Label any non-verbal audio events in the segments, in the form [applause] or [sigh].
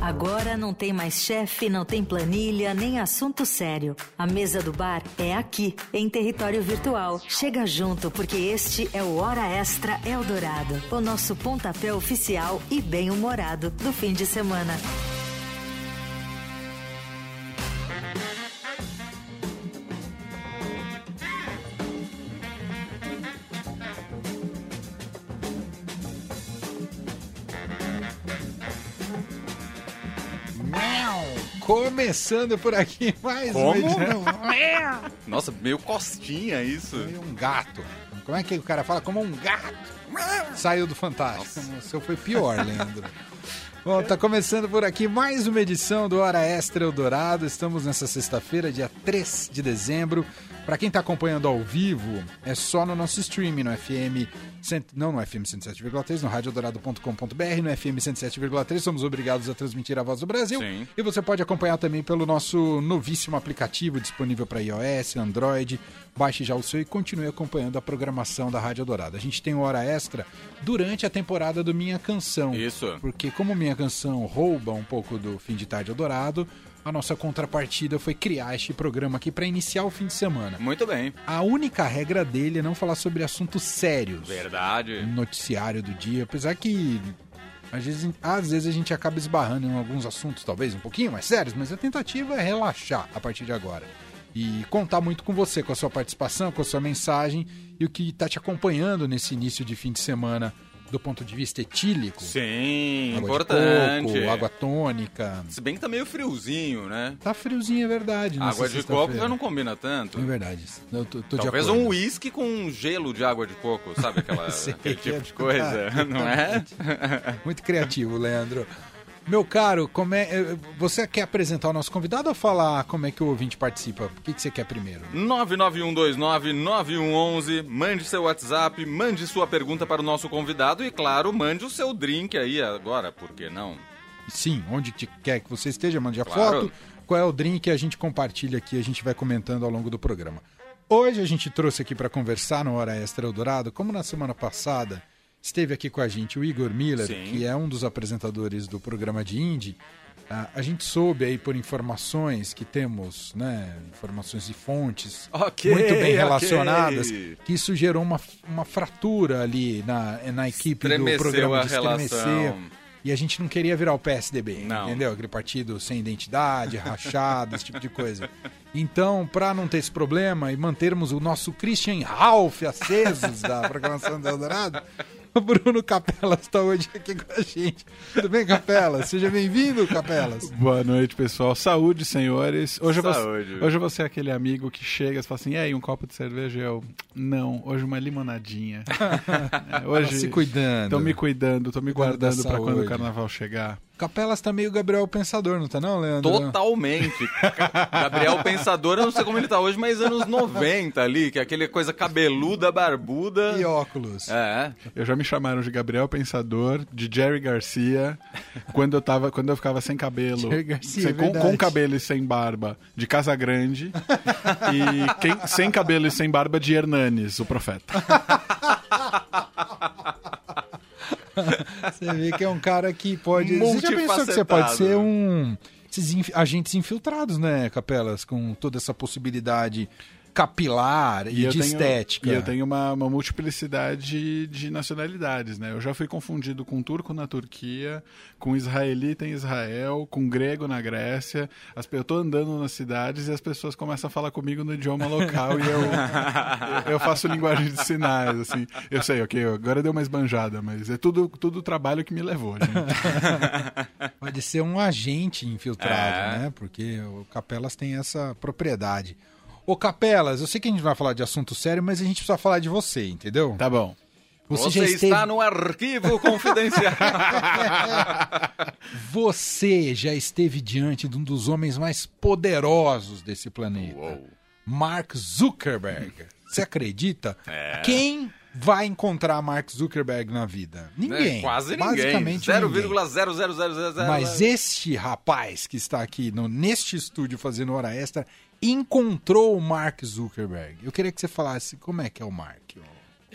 Agora não tem mais chefe, não tem planilha, nem assunto sério. A mesa do bar é aqui, em território virtual. Chega junto, porque este é o Hora Extra Eldorado, o nosso pontapé oficial e bem-humorado do fim de semana. Começando por aqui [laughs] mais Como? uma edição. [laughs] Nossa, meio costinha isso. Foi um gato. Como é que o cara fala? Como um gato. Saiu do Fantástico. O seu foi pior, Leandro. Bom, tá começando por aqui mais uma edição do Hora Extra Eldorado. Estamos nessa sexta-feira, dia 3 de dezembro. Para quem tá acompanhando ao vivo, é só no nosso streaming, no FM, cent... não no FM 107,3, no radiodorado.com.br, no FM 107,3. Somos obrigados a transmitir a voz do Brasil. Sim. E você pode acompanhar também pelo nosso novíssimo aplicativo disponível para iOS, Android. Baixe já o seu e continue acompanhando a programação da Rádio Dourado. A gente tem hora extra durante a temporada do Minha Canção. Isso. Porque como Minha Canção rouba um pouco do fim de tarde Dourado, a nossa contrapartida foi criar este programa aqui para iniciar o fim de semana. Muito bem. A única regra dele é não falar sobre assuntos sérios Verdade. no noticiário do dia, apesar que às vezes, às vezes a gente acaba esbarrando em alguns assuntos, talvez um pouquinho mais sérios, mas a tentativa é relaxar a partir de agora. E contar muito com você, com a sua participação, com a sua mensagem e o que está te acompanhando nesse início de fim de semana do ponto de vista etílico. Sim, água importante. de coco, água tônica. Se bem que tá meio friozinho, né? Tá friozinho, é verdade. água de coco já não combina tanto. É verdade. Eu tô, tô Talvez um uísque com gelo de água de coco, sabe? Aquela, [laughs] aquele tipo [laughs] é de coisa, verdade. não é? Muito criativo, Leandro. Meu caro, como é, eh, você quer apresentar o nosso convidado ou falar como é que o ouvinte participa? O que, que você quer primeiro? 991299111, mande seu WhatsApp, mande sua pergunta para o nosso convidado e, claro, mande o seu drink aí agora, por que não? Sim, onde te- quer que você esteja, mande a Claro. foto. Qual é o drink que a gente compartilha aqui, a gente vai comentando ao longo do programa. Hoje a gente trouxe aqui para conversar no Hora Extra Eldorado, como na semana passada esteve aqui com a gente o Igor Miller, Sim. que é um dos apresentadores do programa de Indie. Ah, a gente soube aí por informações que temos, né, informações de fontes Ok, muito bem relacionadas, que isso gerou uma, uma fratura ali na, na equipe do Estremeceu programa a de estremecer. E a gente não queria virar o PSDB, Não. entendeu? Aquele partido sem identidade, rachado, esse tipo de coisa. Então, para não ter esse problema e mantermos o nosso Christian Ralph acesos da programação do Eldorado, [laughs] Bruno Capelas está hoje aqui com a gente. Tudo bem, Capelas? Seja bem-vindo, Capelas. Boa noite, pessoal. Saúde, senhores. Hoje, Saúde. vou, hoje vou ser aquele amigo que chega e fala assim: e aí, um copo de cerveja? Eu, não, hoje uma limonadinha. [laughs] É, hoje Se cuidando. Tô me cuidando, tô me guardando pra quando o carnaval chegar. Capelas tá meio Gabriel Pensador, não tá não, Leandro? Totalmente. Gabriel Pensador, eu não sei como ele tá hoje, mas anos 90 ali, que é aquele coisa cabeluda, barbuda. E óculos. É, Eu já me chamaram de Gabriel Pensador, de Jerry Garcia, quando eu, tava, quando eu ficava sem cabelo. Jerry Garcia, sem- é com, com cabelo e sem barba, de Casa Grande. e quem- sem cabelo e sem barba, de Hernanes, o profeta. [laughs] Você vê que é um cara que pode. Você já pensou que você pode ser um. Esses agentes infiltrados, né, Capelas? Com toda essa possibilidade capilar e, eu de tenho- estética. E eu tenho uma, uma multiplicidade de nacionalidades, né? Eu já fui confundido com turco na Turquia, com israelita em Israel, com grego na Grécia. As, eu tô andando nas cidades e as pessoas começam a falar comigo no idioma local e eu, eu, [laughs] eu faço linguagem de sinais, assim. Eu sei, ok, agora deu uma esbanjada, mas é tudo, tudo o trabalho que me levou, gente. [laughs] Pode ser um agente infiltrado, É. né? Porque o Capelas tem essa propriedade. Ô, Capelas, eu sei que a gente vai falar de assunto sério, mas a gente precisa falar de você, entendeu? Tá bom. você, já esteve- está no arquivo confidencial. [laughs] Você já esteve diante de um dos homens mais poderosos desse planeta. Uou. Mark Zuckerberg. Você acredita? [laughs] É. Quem vai encontrar Mark Zuckerberg na vida? Ninguém. É, quase ninguém. Basicamente ninguém. 0,00000. Mas este rapaz que está aqui no, neste estúdio fazendo hora extra encontrou o Mark Zuckerberg. Eu queria que você falasse como é que é o Mark.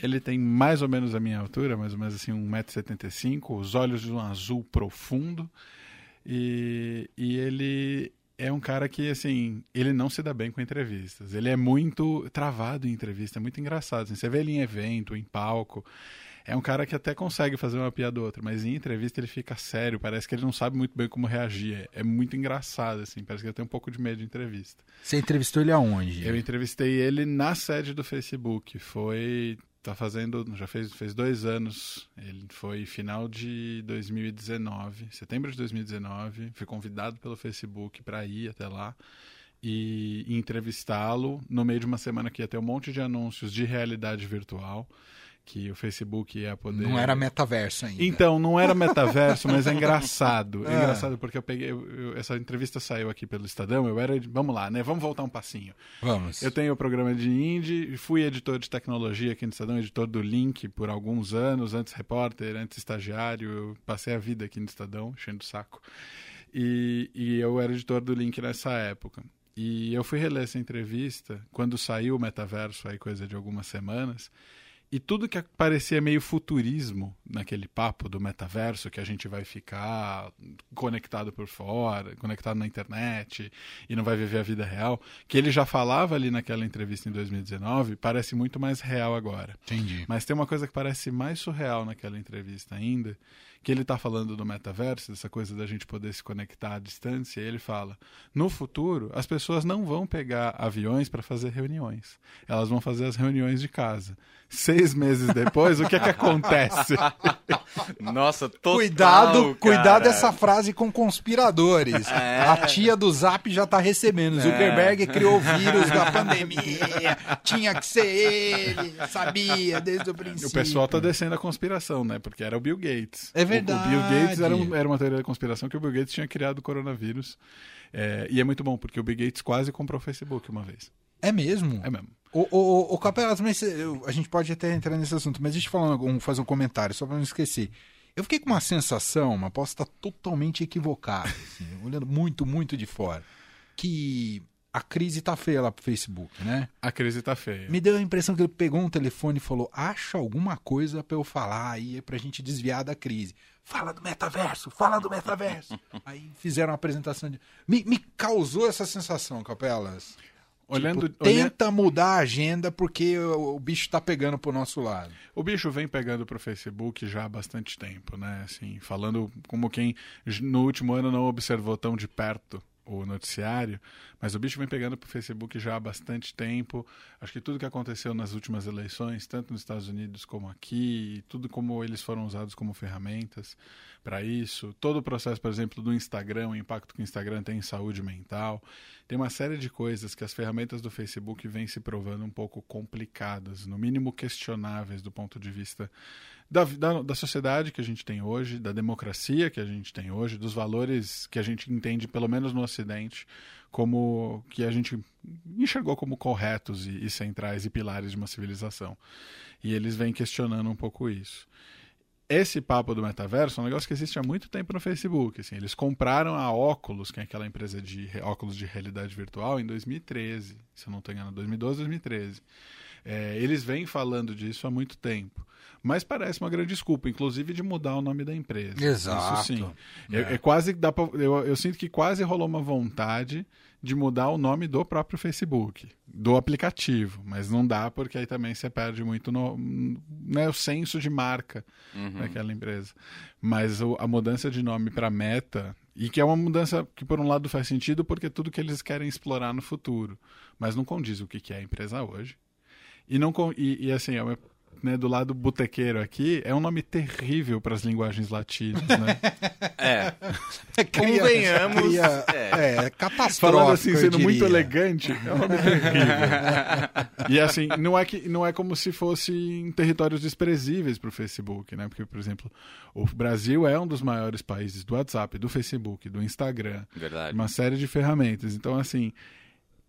Ele tem mais ou menos a minha altura, mais ou menos assim, 1,75m, os olhos de um azul profundo. E, e ele é um cara que, assim, ele não se dá bem com entrevistas. Ele é muito travado em entrevista, é muito engraçado. Assim, você vê ele em evento, em palco. É um cara que até consegue fazer uma piada ou outra, mas em entrevista ele fica sério, parece que ele não sabe muito bem como reagir. É muito engraçado, assim, parece que ele tem um pouco de medo de entrevista. Você entrevistou ele aonde? Eu entrevistei ele na sede do Facebook. Foi. Tá fazendo. Já fez, fez dois anos. Ele foi final de 2019, setembro de 2019. Fui convidado pelo Facebook para ir até lá e, e entrevistá-lo no meio de uma semana que ia ter um monte de anúncios de realidade virtual que o Facebook ia poder. Não era metaverso ainda. Então, não era metaverso, mas é [laughs] engraçado. É, engraçado porque eu peguei. eu- eu- essa entrevista saiu aqui pelo Estadão. Eu era. Vamos lá, né? Vamos voltar um passinho. Vamos. Eu tenho o programa de indie, fui editor de tecnologia aqui no Estadão, editor do Link por alguns anos, antes repórter, antes estagiário. Eu passei a vida aqui no Estadão, enchendo o saco. E, e eu era editor do Link nessa época. E eu fui reler essa entrevista quando saiu o metaverso, aí coisa de algumas semanas. E tudo que parecia meio futurismo naquele papo do metaverso, que a gente vai ficar conectado por fora, conectado na internet e não vai viver a vida real, que ele já falava ali naquela entrevista em 2019, parece muito mais real agora. Entendi. Mas tem uma coisa que parece mais surreal naquela entrevista ainda, que ele está falando do metaverso, dessa coisa da gente poder se conectar à distância, e ele fala: no futuro, as pessoas não vão pegar aviões para fazer reuniões. Elas vão fazer as reuniões de casa. Seis meses depois, o que é que acontece? [laughs] Nossa, total, Cuidado, cara. cuidado essa frase com conspiradores. É. A tia do Zap já tá recebendo. Zuckerberg criou o vírus da pandemia. Tinha que ser ele. Sabia desde o princípio. O pessoal tá descendo a conspiração, né? Porque era o Bill Gates. É O- verdade. O, Bill Gates era, um- era uma teoria da conspiração que o Bill Gates tinha criado o coronavírus. É, e é muito bom, porque o Bill Gates quase comprou o Facebook uma vez. É mesmo? É mesmo. O, o, o eu- a gente pode até entrar nesse assunto, mas deixa eu falar um, fazer um comentário, só pra não esquecer. Eu fiquei com uma sensação, mas posso estar totalmente equivocado, [laughs] assim, olhando muito, muito de fora, que a crise tá feia lá pro Facebook, né? A crise tá feia. Me deu a impressão que ele pegou um telefone e falou: acha alguma coisa pra eu falar aí pra gente desviar da crise. Fala do metaverso, fala do metaverso. [laughs] aí fizeram uma apresentação de. Me, me causou essa sensação, Capelas. Olhando, Tipo, tenta mudar a agenda porque o, o bicho tá pegando pro nosso lado. O bicho vem pegando pro Facebook já há bastante tempo, né? Assim, falando como quem no último ano não observou tão de perto o noticiário, mas o bicho vem pegando pro Facebook já há bastante tempo. Acho que tudo que aconteceu nas últimas eleições, tanto nos Estados Unidos como aqui, tudo como eles foram usados como ferramentas para isso, todo o processo, por exemplo, do Instagram, o impacto que o Instagram tem em saúde mental, tem uma série de coisas que as ferramentas do Facebook vêm se provando um pouco complicadas, no mínimo questionáveis do ponto de vista da, da, da sociedade que a gente tem hoje, da democracia que a gente tem hoje, dos valores que a gente entende, pelo menos no Ocidente, como que a gente enxergou como corretos e, e centrais e pilares de uma civilização. E eles vêm questionando um pouco isso esse papo do metaverso é um negócio que existe há muito tempo no Facebook. Assim, eles compraram a Oculus, que é aquela empresa de óculos de realidade virtual, em 2013. Se eu não estou enganado, 2012, 2013. É, eles vêm falando disso há muito tempo. Mas parece uma grande desculpa, inclusive de mudar o nome da empresa. Exato. Isso sim. É. É, quase dá pra, eu, eu sinto que quase rolou uma vontade de mudar o nome do próprio Facebook, do aplicativo, mas não dá porque aí também você perde muito no, né, o senso de marca daquela empresa. Mas o- a mudança de nome para Meta e que é uma mudança que por um lado faz sentido porque é tudo que eles querem explorar no futuro, mas não condiz o que é a empresa hoje. E não e, e assim, é uma- né, do lado botequeiro aqui, é um nome terrível para as linguagens latinas, né? [laughs] É, Cria- Convenhamos, cria- é. é, catastrófico. Falando assim, sendo muito elegante, é um nome terrível. e assim, não é, que, não é como se fosse em territórios desprezíveis para o Facebook, né? Porque, por exemplo, o Brasil é um dos maiores países do WhatsApp, do Facebook, do Instagram, verdade. uma série de ferramentas. Então, assim,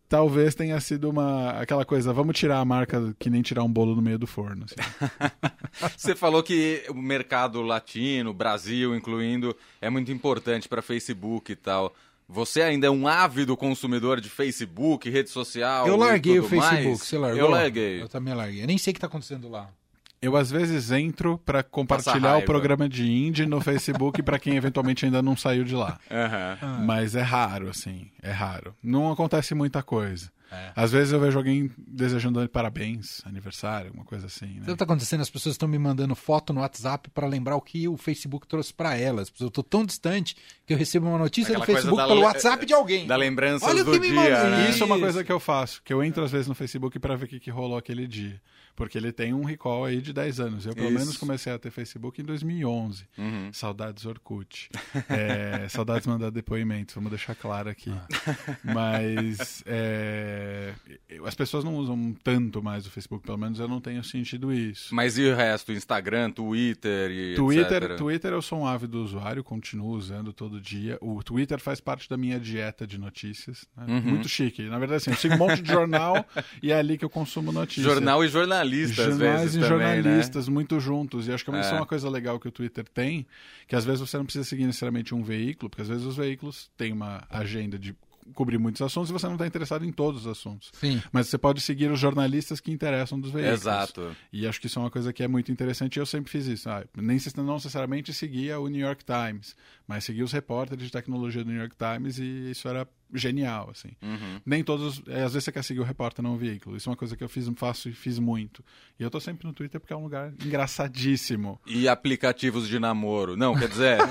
talvez tenha sido uma aquela coisa, vamos tirar a marca que nem tirar um bolo no meio do forno. assim. [laughs] Você falou que o mercado latino, Brasil incluindo, é muito importante para Facebook e tal. Você ainda é um ávido consumidor de Facebook, rede social? Eu e larguei o Facebook, mais? você largou? Eu larguei. Eu também larguei. Eu nem sei o que tá acontecendo lá. Eu às vezes entro pra compartilhar o programa de indie no Facebook pra quem eventualmente ainda não saiu de lá. [laughs] Aham. Mas é raro, assim, é raro. Não acontece muita coisa. É. Às vezes eu vejo alguém desejando parabéns, aniversário, alguma coisa assim, né? Sabe o que tá acontecendo? As pessoas estão me mandando foto no WhatsApp pra lembrar o que o Facebook trouxe pra elas. Eu tô tão distante que eu recebo uma notícia Aquela do Facebook pelo le- WhatsApp de alguém. Da o do que me dia, mandou. né? Isso é uma coisa que eu faço, que eu entro às vezes no Facebook pra ver o que, que rolou aquele dia. Porque ele tem um recall aí de 10 anos. Eu, pelo Isso. menos, comecei a ter Facebook em 2011. Uhum. Saudades Orkut. É, [laughs] saudades mandar depoimentos, vamos deixar claro aqui. Ah. Mas é, as pessoas não usam tanto mais o Facebook, pelo menos eu não tenho sentido isso. Mas e o resto? Instagram, Twitter e Twitter, etc? Twitter eu sou um ávido usuário, continuo usando todo dia. O Twitter faz parte da minha dieta de notícias. né? Uhum. Muito chique. Na verdade, assim, eu sigo um monte de jornal [laughs] e é ali que eu consumo notícias. Jornal e jornalista, às Jornais vezes, e também, né? jornalistas muito juntos. E acho que isso é É. uma coisa legal que o Twitter tem, que às vezes você não precisa seguir necessariamente um veículo, porque às vezes os veículos têm uma agenda de cobrir muitos assuntos e você não está interessado em todos os assuntos. Sim. Mas você pode seguir os jornalistas que interessam dos veículos. Exato. E acho que isso é uma coisa que é muito interessante e eu sempre fiz isso. Ah, nem se- não necessariamente seguia o New York Times, mas seguia os repórteres de tecnologia do New York Times e isso era genial, assim. Uhum. Nem todos... é, às vezes você quer seguir o repórter, não o veículo. Isso é uma coisa que eu fiz, faço e fiz muito. E eu tô sempre no Twitter porque é um lugar engraçadíssimo. E aplicativos de namoro. Não, quer dizer, [laughs]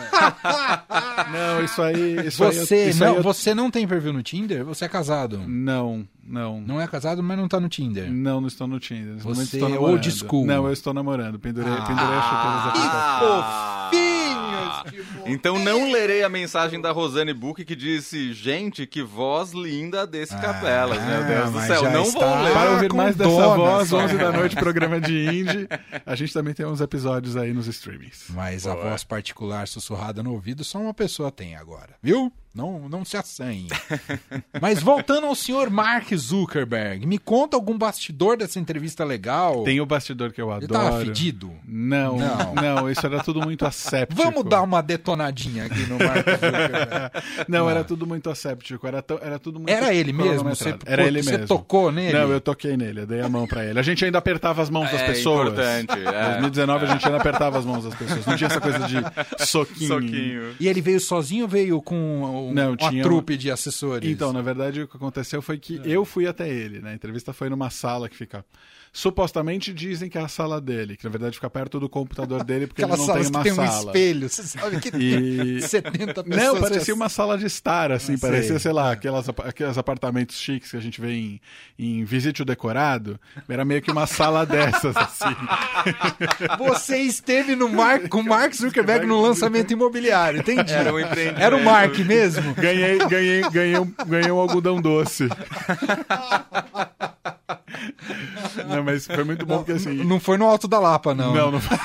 [laughs] Não, isso aí... Isso aí eu- Você, isso aí não, eu- você não tem perfil no Tinder? Você é casado? Não, não. Não é casado, mas não tá no Tinder. Não, não estou no Tinder. Nesse Você é old school. Não, eu estou namorando. Pendurei, Ah. pendurei as chuteiras da aplicação. Então não lerei a mensagem da Rosane Book que disse: Gente, que voz linda desse Capelas. Meu Deus do Ah, céu, não vou ler. Para ouvir mais dessa dona, voz, só. 11 da noite, programa de indie. A gente também tem uns episódios aí nos streamings. Mas a voz particular sussurrada no ouvido só uma pessoa tem agora, viu? Não, não se assanhe. [laughs] Mas voltando ao senhor Mark Zuckerberg, me conta algum bastidor dessa entrevista legal. Tem o bastidor que eu Ele adoro. tava fedido? Não, Não. [laughs] não, isso era tudo muito asséptico. Vamos dar uma detonadinha aqui no Mark [laughs] Zuckerberg. Não, Ah. era tudo muito asséptico, era, era tudo muito Era ele mesmo? Você. Era pô, ele você mesmo. tocou nele? Não, eu toquei nele, eu dei a mão pra ele. A gente ainda apertava as mãos das É pessoas. importante, Em é. 2019 a gente ainda apertava as mãos das pessoas. Não tinha essa coisa de soquinho. Soquinho. E ele veio sozinho ou veio com um- Não, uma trupe de assessores? Então, na verdade, o que aconteceu foi que eu fui até ele, né? A entrevista foi numa sala que fica. Supostamente dizem que é a sala dele, que na verdade fica perto do computador dele, porque Aquelas ele não salas tem uma que tem um sala. espelho, você sabe [laughs] que tem E- 70 [laughs] pessoas. Não, parecia uma sala de estar, assim, Ah, sei. parecia, sei lá, aquelas, aqueles apartamentos chiques que a gente vê em, em Visite o Decorado. Era meio que uma sala [laughs] dessas, assim. Você esteve no Mark, com o Mark Zuckerberg no lançamento imobiliário, entendi. Era um empreendimento. Era o Mark mesmo? Ganhei, ganhei, ganhei, um, ganhei um algodão doce. [laughs] Não, mas foi muito bom porque assim. Não foi no Alto da Lapa, não. Não, não foi. [laughs]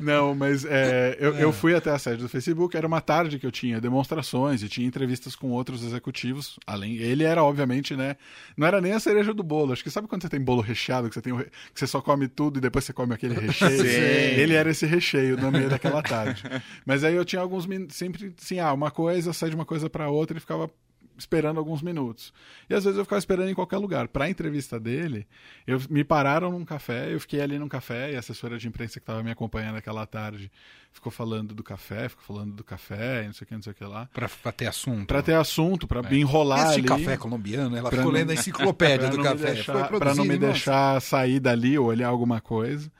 Não, mas é, eu, eu fui até a sede do Facebook, era uma tarde que eu tinha demonstrações e tinha entrevistas com outros executivos. Além, ele era, obviamente, né? Não era nem a cereja do bolo. Acho que sabe quando você tem bolo recheado, que você, tem, re- que você só come tudo e depois você come aquele [laughs] recheio? Sim. Ele era esse recheio no meio daquela tarde. Mas aí eu tinha alguns sempre assim, ah, uma coisa, sai de uma coisa para outra e ficava esperando alguns minutos. E às vezes eu ficava esperando em qualquer lugar. Para a entrevista dele, eu me pararam num café, eu fiquei ali num café e a assessora de imprensa que estava me acompanhando aquela tarde ficou falando do café, ficou falando do café, e não sei o que, não sei o que lá. Pra ter assunto. Para ter assunto, para me enrolar Esse ali. café colombiano, ela ficou lendo a [laughs] enciclopédia do café. pra não me em deixar sair dali ou olhar alguma coisa.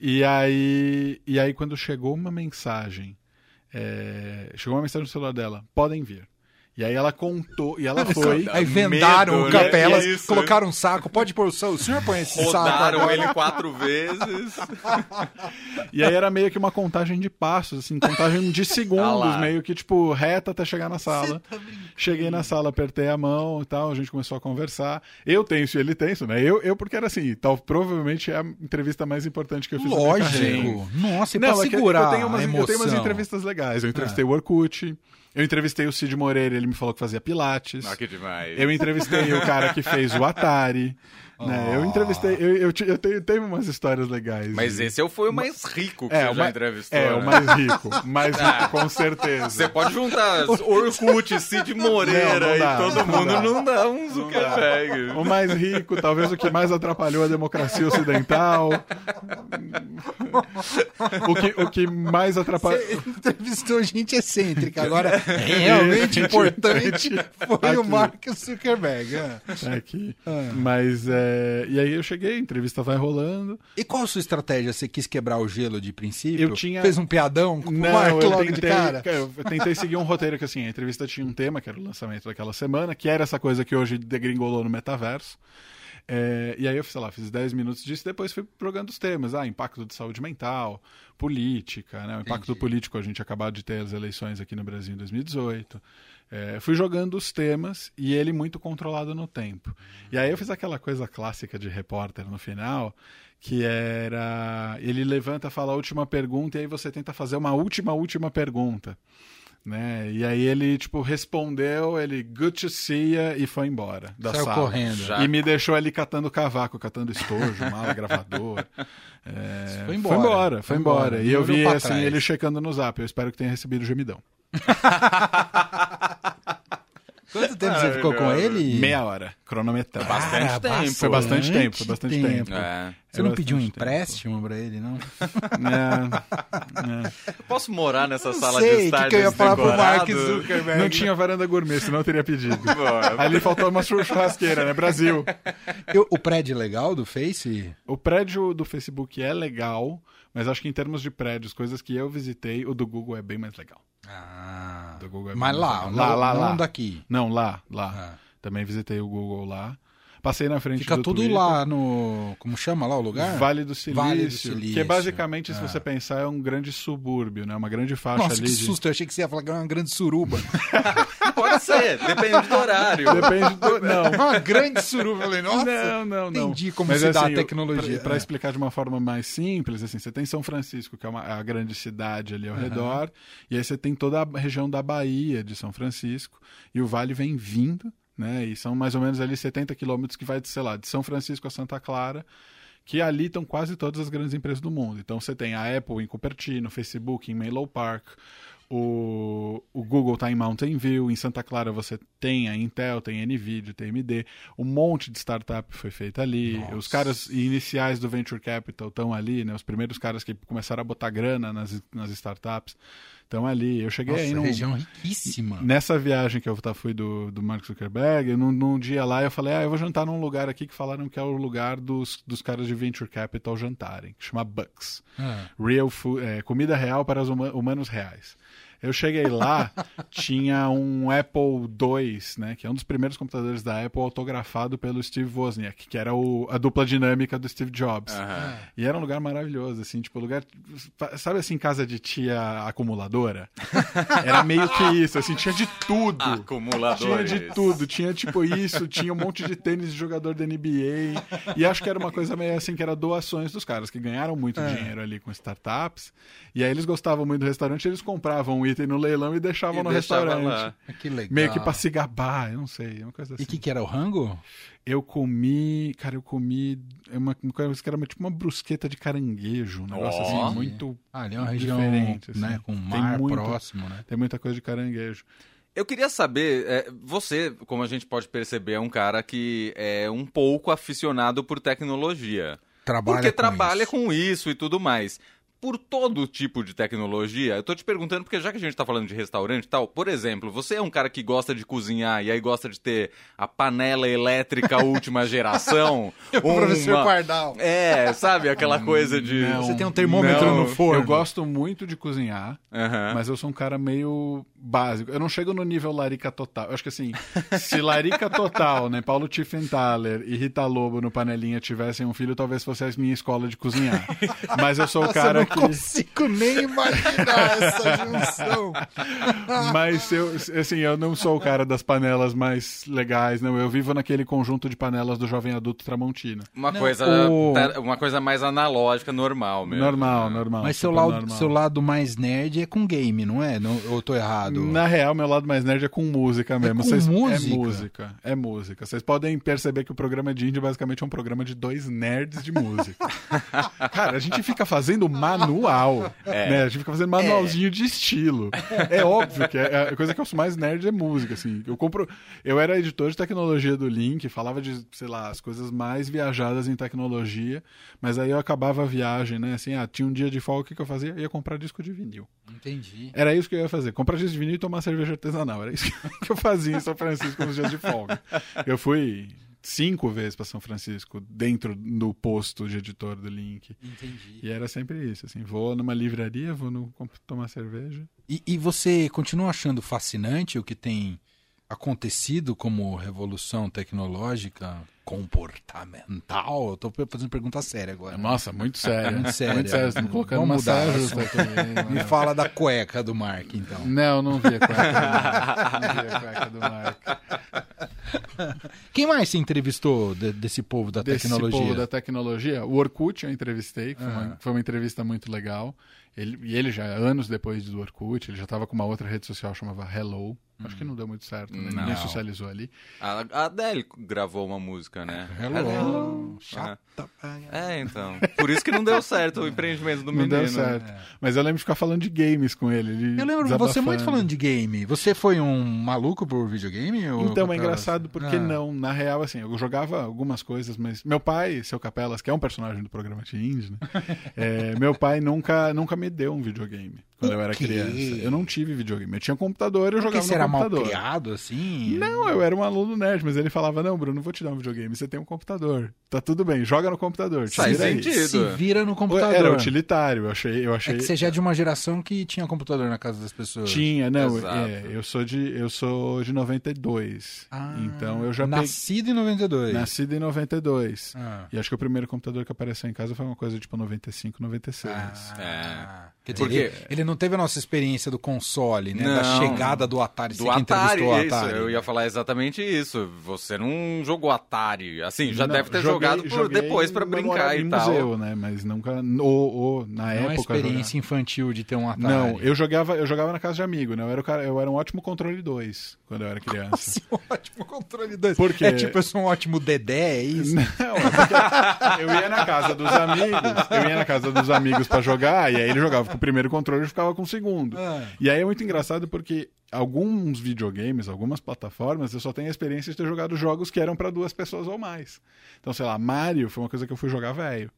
E aí, e aí quando chegou uma mensagem, é, chegou uma mensagem no celular dela, podem vir. E aí ela contou, e ela foi. Aí vendaram Medo, né? elas Isso. colocaram um saco. Pode pôr o seu. O senhor põe esse saco. Rodaram ele quatro vezes. [laughs] E aí era meio que uma contagem de passos, assim, contagem de Ah segundos, lá. meio que tipo reta até chegar na sala. tá Cheguei na sala, apertei a mão e tal, a gente começou a conversar. Eu tenso e ele tenso, né? Eu, eu porque era assim, tal, provavelmente é a entrevista mais importante que eu fiz na minha carreira. Lógico. Nossa, e Não, pra é segurar eu tenho, umas, eu tenho umas entrevistas legais. Eu entrevistei o Orkut, eu entrevistei o Cid Moreira, ele me falou que fazia Pilates. Ah, que demais. Eu entrevistei o cara que fez o Atari. [laughs] Né? Eu entrevistei, eu, eu, eu tenho, tenho umas histórias legais. Mas esse foi o mais rico que é, você o já mais, entrevistou. É, né? o mais rico. [laughs] Mais rico, com certeza. Você pode juntar [laughs] Orkut, Cid Moreira Não, não dá, e todo não mundo dá. não dá um Zuckerberg. O mais rico, talvez o que mais atrapalhou a democracia ocidental. O que, o que mais atrapalhou. Você entrevistou gente excêntrica. Agora, [laughs] realmente importante foi o Aqui. Mark Zuckerberg. é. Aqui. Ah. Mas é. E aí eu cheguei, a entrevista vai rolando. E qual a sua estratégia? Você quis quebrar o gelo de princípio? Eu tinha- Fez um piadão com o Não, Mark eu logo tentei, de cara? eu tentei seguir um roteiro que assim, a entrevista tinha um tema, que era o lançamento daquela semana, que era essa coisa que hoje degringolou no metaverso. É, e aí eu, sei lá, fiz 10 minutos disso e depois fui jogando os temas. Ah, impacto de saúde mental, política, né? O impacto Entendi. político, a gente acabou de ter as eleições aqui no Brasil em 2018. É, fui jogando os temas e ele muito controlado no tempo. E aí eu fiz aquela coisa clássica de repórter no final, que era ele levanta, fala a última pergunta e aí você tenta fazer uma última última pergunta, né? E aí ele tipo respondeu, ele good to see ya e foi embora da Saiu sala. correndo. Já. E me deixou ali catando cavaco, catando estojo, [laughs] mala, gravador. É, Foi embora. Foi embora, foi Foi embora. embora. E eu vi assim trás. ele checando no zap. Eu espero que tenha recebido o gemidão. [laughs] Quanto tempo você ficou com ele? Meia hora, cronometrado. Bastante Ah, tempo. Foi bastante tempo, foi bastante tempo. É. Você não É pediu um bastante tempo. empréstimo pra ele, não? [laughs] É, Eu posso morar nessa Não sala sei, de estar que que eu ia falar pro Mark? Zuckerberg. Não tinha varanda gourmet, senão eu teria pedido. [laughs] Ali faltou uma chur- churrasqueira, né? Brasil. Eu- o prédio legal do Face? O prédio do Facebook é legal, mas acho que em termos de prédios, coisas que eu visitei, o do Google é bem mais legal. Ah. Do Google é Mas bem lá, mais legal. lá, lá, não lá. daqui. Não, lá, lá. Ah. Também visitei o Google lá. Passei na frente Fica do tudo Twitter. lá no. Como chama lá o lugar? Vale do, Silício, Vale do Silício. Que basicamente, se Ah. você pensar, é um grande subúrbio, né? Uma grande faixa Nossa, ali que de. susto. Eu achei que você ia falar que era uma grande suruba. [laughs] Pode ser, depende do horário. Depende do. Não. uma grande suruba. Eu falei, nossa. Não, não, não. Entendi como Mas, se dá a assim, eu- tecnologia. Pra É. explicar de uma forma mais simples, assim, você tem São Francisco, que é uma, a grande cidade ali ao redor, e aí você tem toda a região da Bahia de São Francisco, e o vale vem vindo, né? E são mais ou menos ali 70 quilômetros que vai, de, sei lá, de São Francisco a Santa Clara, que ali estão quase todas as grandes empresas do mundo. Então você tem a Apple em Cupertino, o Facebook em Menlo Park, o, o Google está em Mountain View, em Santa Clara você tem a Intel, tem a Nvidia, tem a AMD, um monte de startup foi feita ali, os caras iniciais do Venture Capital estão ali, né, os primeiros caras que começaram a botar grana nas, nas startups estão ali. Eu cheguei aí Nossa, num, região riquíssima. Nessa viagem que eu tá, fui do, do Mark Zuckerberg, num, num dia lá eu falei, ah, eu vou jantar num lugar aqui que falaram que é o lugar dos, dos caras de Venture Capital jantarem, que chama Bucks. Ah. Real food, é, comida real para os huma- humanos reais. Eu cheguei lá, [laughs] tinha um Apple II, né, que é um dos primeiros computadores da Apple autografado pelo Steve Wozniak, que era o- a dupla dinâmica do Steve Jobs. Aham. E era um lugar maravilhoso, assim, tipo, lugar. Sabe assim, casa de tia acumuladora? [laughs] Era meio que isso, assim, tinha de tudo. Tinha Acumuladores. de tudo, tinha tipo isso, tinha um monte de tênis de jogador da NBA. E acho que era uma coisa meio assim, que era doações dos caras, que ganharam muito É. dinheiro ali com startups. E aí eles gostavam muito do restaurante, eles compravam um item no leilão e deixavam E no deixava restaurante. lá. Que legal. Meio que pra se gabar, eu não sei, uma coisa assim. E o que, que era o rango? Eu comi, cara, eu comi uma, uma coisa que era tipo uma brusqueta de caranguejo, um negócio Ó. assim, muito. Ah, ali é uma região Diferente, assim. né, com Tem mar muito- próximo, né? Tem muita coisa de caranguejo. Eu queria saber, é, você, como a gente pode perceber, é um cara que é um pouco aficionado por tecnologia. Trabalha porque com trabalha isso. com isso e tudo mais. Por todo tipo de tecnologia, eu tô te perguntando, porque já que a gente tá falando de restaurante e tal, por exemplo, você é um cara que gosta de cozinhar e aí gosta de ter a panela elétrica [laughs] última geração? O professor Pardal. É, sabe? Aquela coisa de. Não. Você tem um termômetro Não, no forno. Eu gosto muito de cozinhar, Aham. mas eu sou um cara meio básico. Eu não chego no nível larica total. Eu acho que assim, se larica total, né, Paulo Tiffenthaler e Rita Lobo no Panelinha tivessem um filho, talvez fosse a minha escola de cozinhar. Mas eu sou o cara não consigo nem imaginar essa junção. [laughs] Mas eu, assim, eu não sou o cara das panelas mais legais, não. Eu vivo naquele conjunto de panelas do jovem adulto Tramontina. Uma, Não, coisa, o- uma coisa mais analógica, normal mesmo. Normal, normal. Mas seu lado, normal. seu lado mais nerd é com game, não é? Não, eu tô errado. Na real, meu lado mais nerd é com música mesmo. com Vocês- música? É música. É música. Vocês podem perceber que o programa de indie basicamente é um programa de dois nerds de música. [laughs] Cara, a gente fica fazendo manual. [laughs] É. Né? A gente fica fazendo manualzinho de estilo. É óbvio que é- a coisa que eu sou mais nerd é música, assim. Eu compro. Eu era editor de tecnologia do Link, falava de, sei lá, as coisas mais viajadas em tecnologia, mas aí eu acabava a viagem, né? Assim, ah, tinha um dia de folga, o que, que eu fazia? Eu ia comprar disco de vinil. Entendi. Era isso que eu ia fazer. Comprar disco de vinil e tomar cerveja artesanal. Era isso que eu fazia em São Francisco nos dias de folga. Eu fui cinco vezes para São Francisco dentro do posto de editor do Link. Entendi. E era sempre isso, assim, vou numa livraria, vou no, tomar cerveja. E, e você continua achando fascinante o que tem acontecido como revolução tecnológica comportamental? Eu tô fazendo pergunta séria agora. Nossa, muito sério. Muito sério. Muito. Você me colocando Vamos mudar assunto. aqui. Me fala da cueca do Mark, então. Não, não vi a cueca do Marco. Não vi a cueca do Marco. Quem mais se entrevistou de- desse povo da Desse tecnologia? povo da tecnologia. O Orkut eu entrevistei, que foi, Ah. uma, foi uma entrevista muito legal. Ele, e ele já, anos depois do Orkut, ele já estava com uma outra rede social chamava Hello. Acho que não deu muito certo, né? Não. Ninguém socializou ali. A, a Adele gravou uma música, né? Hello. Chata. É, então. Por isso que não deu certo o [laughs] empreendimento do Não menino. deu certo. Mas eu lembro de ficar falando de games com ele. ele Eu lembro, você muito falando de game. Você foi um maluco por videogame? ou- Então, é engraçado porque Ah. não. Na real, assim, eu jogava algumas coisas, mas meu pai, seu Capelas, que é um personagem do programa de indie, né? [laughs] é, meu pai nunca, nunca me deu um videogame quando O eu era quê? criança. Eu não tive videogame. Eu tinha um computador, eu Porque jogava você no era mal computador. criado, assim? Não, eu era um aluno nerd, mas ele falava: Não, Bruno, não vou te dar um videogame, você tem um computador. Tá tudo bem, joga no computador. Faz vira aí." sentido. Se vira no computador. Era utilitário, eu achei. Eu É achei... que você já é de uma geração que tinha computador na casa das pessoas. Tinha, não, Exato. é, eu sou de eu sou de 92. Ah, então eu já peguei Nascido em 92. nascido em 92. Ah. E acho que o primeiro computador que apareceu em casa foi uma coisa tipo 95, 96. Ah. É. Quer dizer, Porque- ele, ele não teve a nossa experiência do console, né? Da Não. chegada do Atari. Do Você que Atari, entrevistou o isso. Atari. Eu ia falar exatamente isso. Você não jogou Atari. Assim, já Não, deve ter joguei- jogado por- joguei depois pra em brincar e tal. museu, né? Mas nunca ou, ou na Não é época experiência infantil de ter um Atari. Não, eu jogava, eu jogava na casa de amigo, né? Eu era, o cara, eu era um ótimo controle 2 quando eu era criança. Nossa, um ótimo controle 2. Por quê? É tipo, eu sou um ótimo Dedé, é isso? Não, é porque eu ia na casa dos amigos, eu ia na casa dos amigos pra jogar, e aí ele jogava com o primeiro controle e ficava com o segundo. Ah. E aí é muito engraçado porque alguns videogames, algumas plataformas, eu só tenho a experiência de ter jogado jogos que eram pra duas pessoas ou mais. Então, sei lá, Mario foi uma coisa que eu fui jogar velho.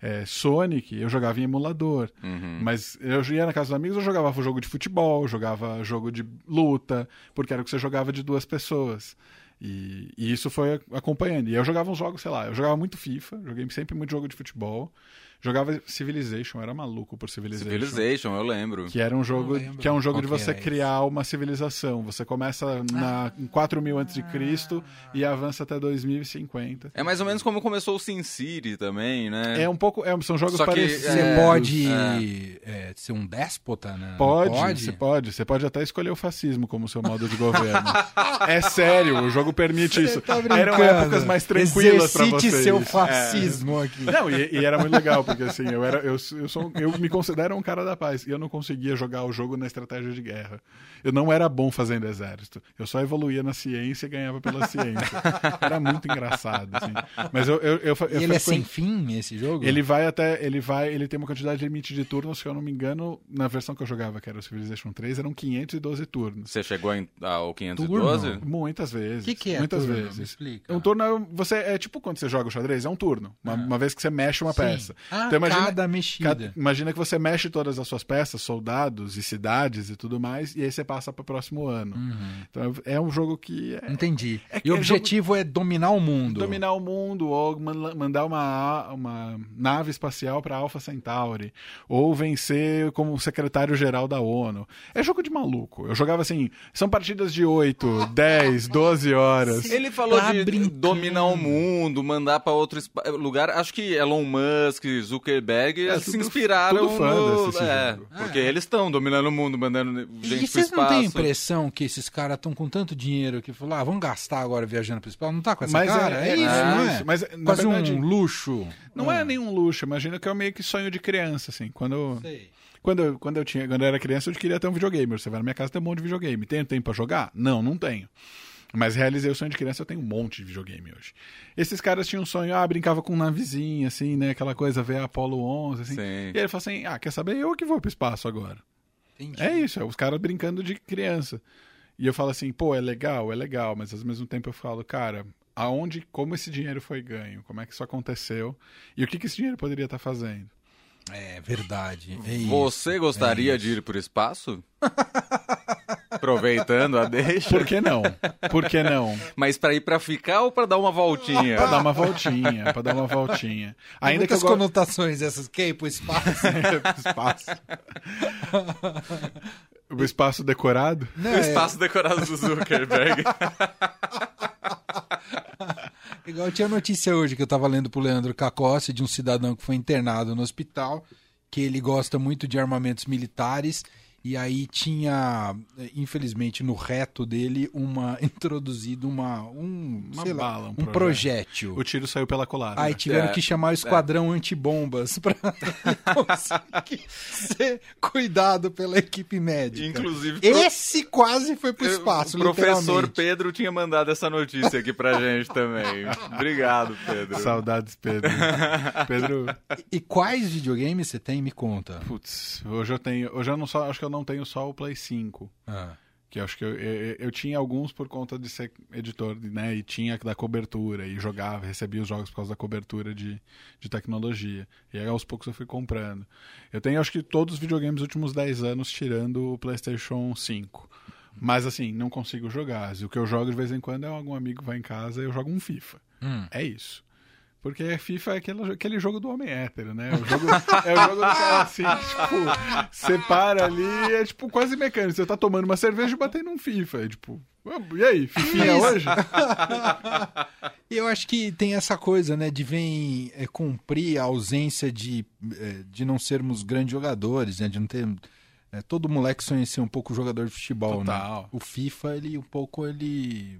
É, Sonic, eu jogava em emulador. Uhum. Mas eu ia na casa dos amigos, eu jogava jogo de futebol, jogava jogo de luta, porque era o que você jogava de duas pessoas. E, e isso foi acompanhando. E eu jogava uns jogos, sei lá, eu jogava muito FIFA, joguei sempre muito jogo de futebol. Jogava Civilization, era maluco por Civilization. Civilization, eu lembro. Que era um jogo, que é um jogo qual de você criar uma civilização. Você começa na, em 4000 a.C. e avança até 2050. É mais ou menos como começou o Sin City também, né? É um pouco. é, são jogos Só que, parecidos. Você É, pode é. é, ser um déspota, né? Pode, pode? você pode. Você pode até escolher o fascismo como seu modo de governo. [laughs] é sério, o jogo permite isso. Tá Eram épocas mais tranquilas Exercite vocês. seu fascismo aqui. Não, e, e era muito legal, porque assim, eu, era, eu, eu, sou, eu me considero um cara da paz. E eu não conseguia jogar o jogo na estratégia de guerra. Eu não era bom fazendo exército. Eu só evoluía na ciência e ganhava pela ciência. Era muito engraçado, assim. Mas eu. eu, eu, eu E ele é sem fim, esse jogo? Ele vai até. Ele vai. Ele tem uma quantidade de limite de turnos, se eu não me engano, na versão que eu jogava, que era o Civilization 3, eram 512 turnos. Você chegou em- ao 512? Turno? Muitas vezes. O que, que é Muitas turno? Me vezes. explica. Um turno é, você, é tipo quando você joga o xadrez, é um turno. Uma, uma vez que você mexe uma Sim. peça. Ah, Então imagina- cada mexida. Cada- imagina que você mexe todas as suas peças, soldados e cidades e tudo mais, e aí você passa para o próximo ano. Então é um jogo que é, Entendi. É e o é objetivo é dominar o mundo. dominar o mundo, ou man- mandar uma, uma nave espacial para Alpha Centauri, ou vencer como secretário-geral da ONU. É jogo de maluco. Eu jogava assim, são partidas de 8, 10, 12 horas. Ele falou Tá de brincando. dominar o mundo, mandar pra outro lugar. Acho que Elon Musk Zuckerberg É, se tudo- inspiraram tudo fã no... desse é, jogo. porque eles estão dominando o mundo, mandando E gente pro vocês não têm a impressão que esses caras estão com tanto dinheiro que falaram, ah, vamos gastar agora viajando pro espaço? Não tá com essa Mas é- cara? É, é isso, não é? mas, na Quase verdade, um luxo. Não é nenhum luxo, imagina que é meio que sonho de criança, assim. Quando, Sei. quando, eu, quando, eu tinha, quando eu era criança, eu queria ter um videogame. Você vai na minha casa tem um monte de videogame. Tenho tempo pra jogar? Não, não tenho. Mas realizei o sonho de criança, eu tenho um monte de videogame hoje. Esses caras tinham um sonho, ah, brincava com navezinha, assim, né? Aquela coisa, ver a Apollo 11, assim. Sim. E ele falou assim, ah, quer saber? Eu que vou pro espaço agora. Entendi. É isso, é os caras brincando de criança. E eu falo assim, pô, é legal, é legal, mas ao mesmo tempo eu falo, cara, aonde, como esse dinheiro foi ganho? Como é que isso aconteceu? E o que, que esse dinheiro poderia estar fazendo? É verdade. É isso. Você gostaria É de ir pro espaço? [laughs] Aproveitando a deixa. Por que não? Por que não? Mas pra ir pra ficar ou pra dar uma voltinha? Pra dar uma voltinha, pra dar uma voltinha. Tem Ainda que eu muitas conotações essas que ir pro espaço. [laughs] pro espaço. o espaço decorado? Não, O é espaço decorado do Zuckerberg. [laughs] Igual tinha notícia hoje que eu tava lendo pro Leandro Cacossi de um cidadão que foi internado no hospital, que ele gosta muito de armamentos militares. E aí tinha, infelizmente, no reto dele, uma [laughs] introduzido uma um, Uma sei lá, bala, um um projeto. projétil. O tiro saiu pela colada. Aí tiveram É, que chamar o esquadrão antibombas [laughs] para conseguir ser cuidado pela equipe médica. Inclusive, Esse quase foi pro espaço, o professor. Pedro tinha mandado essa notícia aqui pra gente também. [laughs] Obrigado, Pedro. Saudades, Pedro. Pedro, E quais videogames você tem? Me conta. putz, hoje eu tenho. Hoje eu não só, acho que eu não tenho só o Play 5. Ah. Que eu acho que eu, eu, eu tinha alguns por conta de ser editor, né? E tinha da cobertura, e jogava, recebia os jogos por causa da cobertura de, de tecnologia. E aí aos poucos eu fui comprando. Eu tenho acho que todos os videogames dos últimos 10 anos, tirando o PlayStation 5. Mas assim, não consigo jogar. O que eu jogo de vez em quando é algum amigo vai em casa e eu jogo um FIFA. Hum. É isso. Porque FIFA é aquele, aquele jogo do homem hétero, né? O jogo, é o jogo do cara assim, tipo, você para ali, é tipo quase mecânico. Você tá tomando uma cerveja e batendo um FIFA. É tipo, "Ah, e aí, Fifinha Isso. hoje? E eu acho que tem essa coisa, né, de vem é, cumprir a ausência de, é, de não sermos grandes jogadores, né, de não ter... é, todo moleque sonha em ser um pouco jogador de futebol, Total. né? O FIFA, ele um pouco, ele,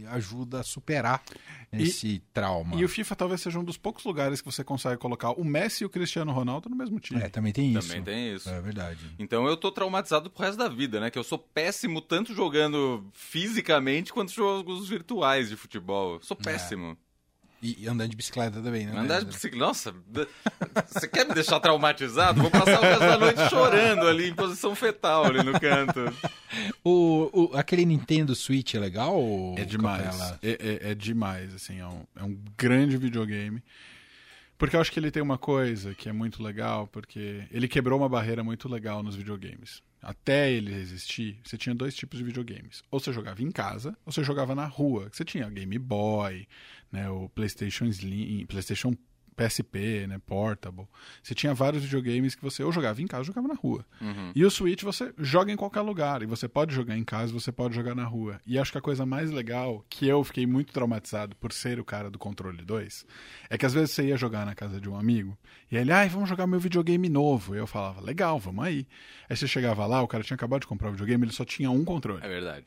ele ajuda a superar esse trauma. E o FIFA talvez seja um dos poucos lugares que você consegue colocar o Messi e o Cristiano Ronaldo no mesmo time. É, também tem isso. Também tem isso. É verdade. Então eu tô traumatizado pro resto da vida, né? Que eu sou péssimo tanto jogando fisicamente quanto jogos virtuais de futebol. Eu sou péssimo. E, e andando de bicicleta também, né? Andar de bicicleta. Nossa, [laughs] você quer me deixar traumatizado? Vou passar o resto da noite chorando ali em posição fetal ali no canto. O, o- aquele Nintendo Switch é legal? ou, É demais. É, é- é demais, assim, é um, é um grande videogame. Porque eu acho que ele tem uma coisa que é muito legal, porque ele quebrou uma barreira muito legal nos videogames. Até ele existir, você tinha dois tipos de videogames. Ou você jogava em casa, ou você jogava na rua. Você tinha Game Boy, né, o PlayStation Slim, PlayStation PSP, né, Portable. Você tinha vários videogames que você ou jogava em casa ou jogava na rua. E o Switch você joga em qualquer lugar. E você pode jogar em casa, você pode jogar na rua. E acho que a coisa mais legal, que eu fiquei muito traumatizado por ser o cara do controle 2, é que às vezes você ia jogar na casa de um amigo, e ele, ai, vamos jogar meu videogame novo. E eu falava, legal, vamos aí. Aí você chegava lá, o cara tinha acabado de comprar o videogame, ele só tinha um controle. É verdade.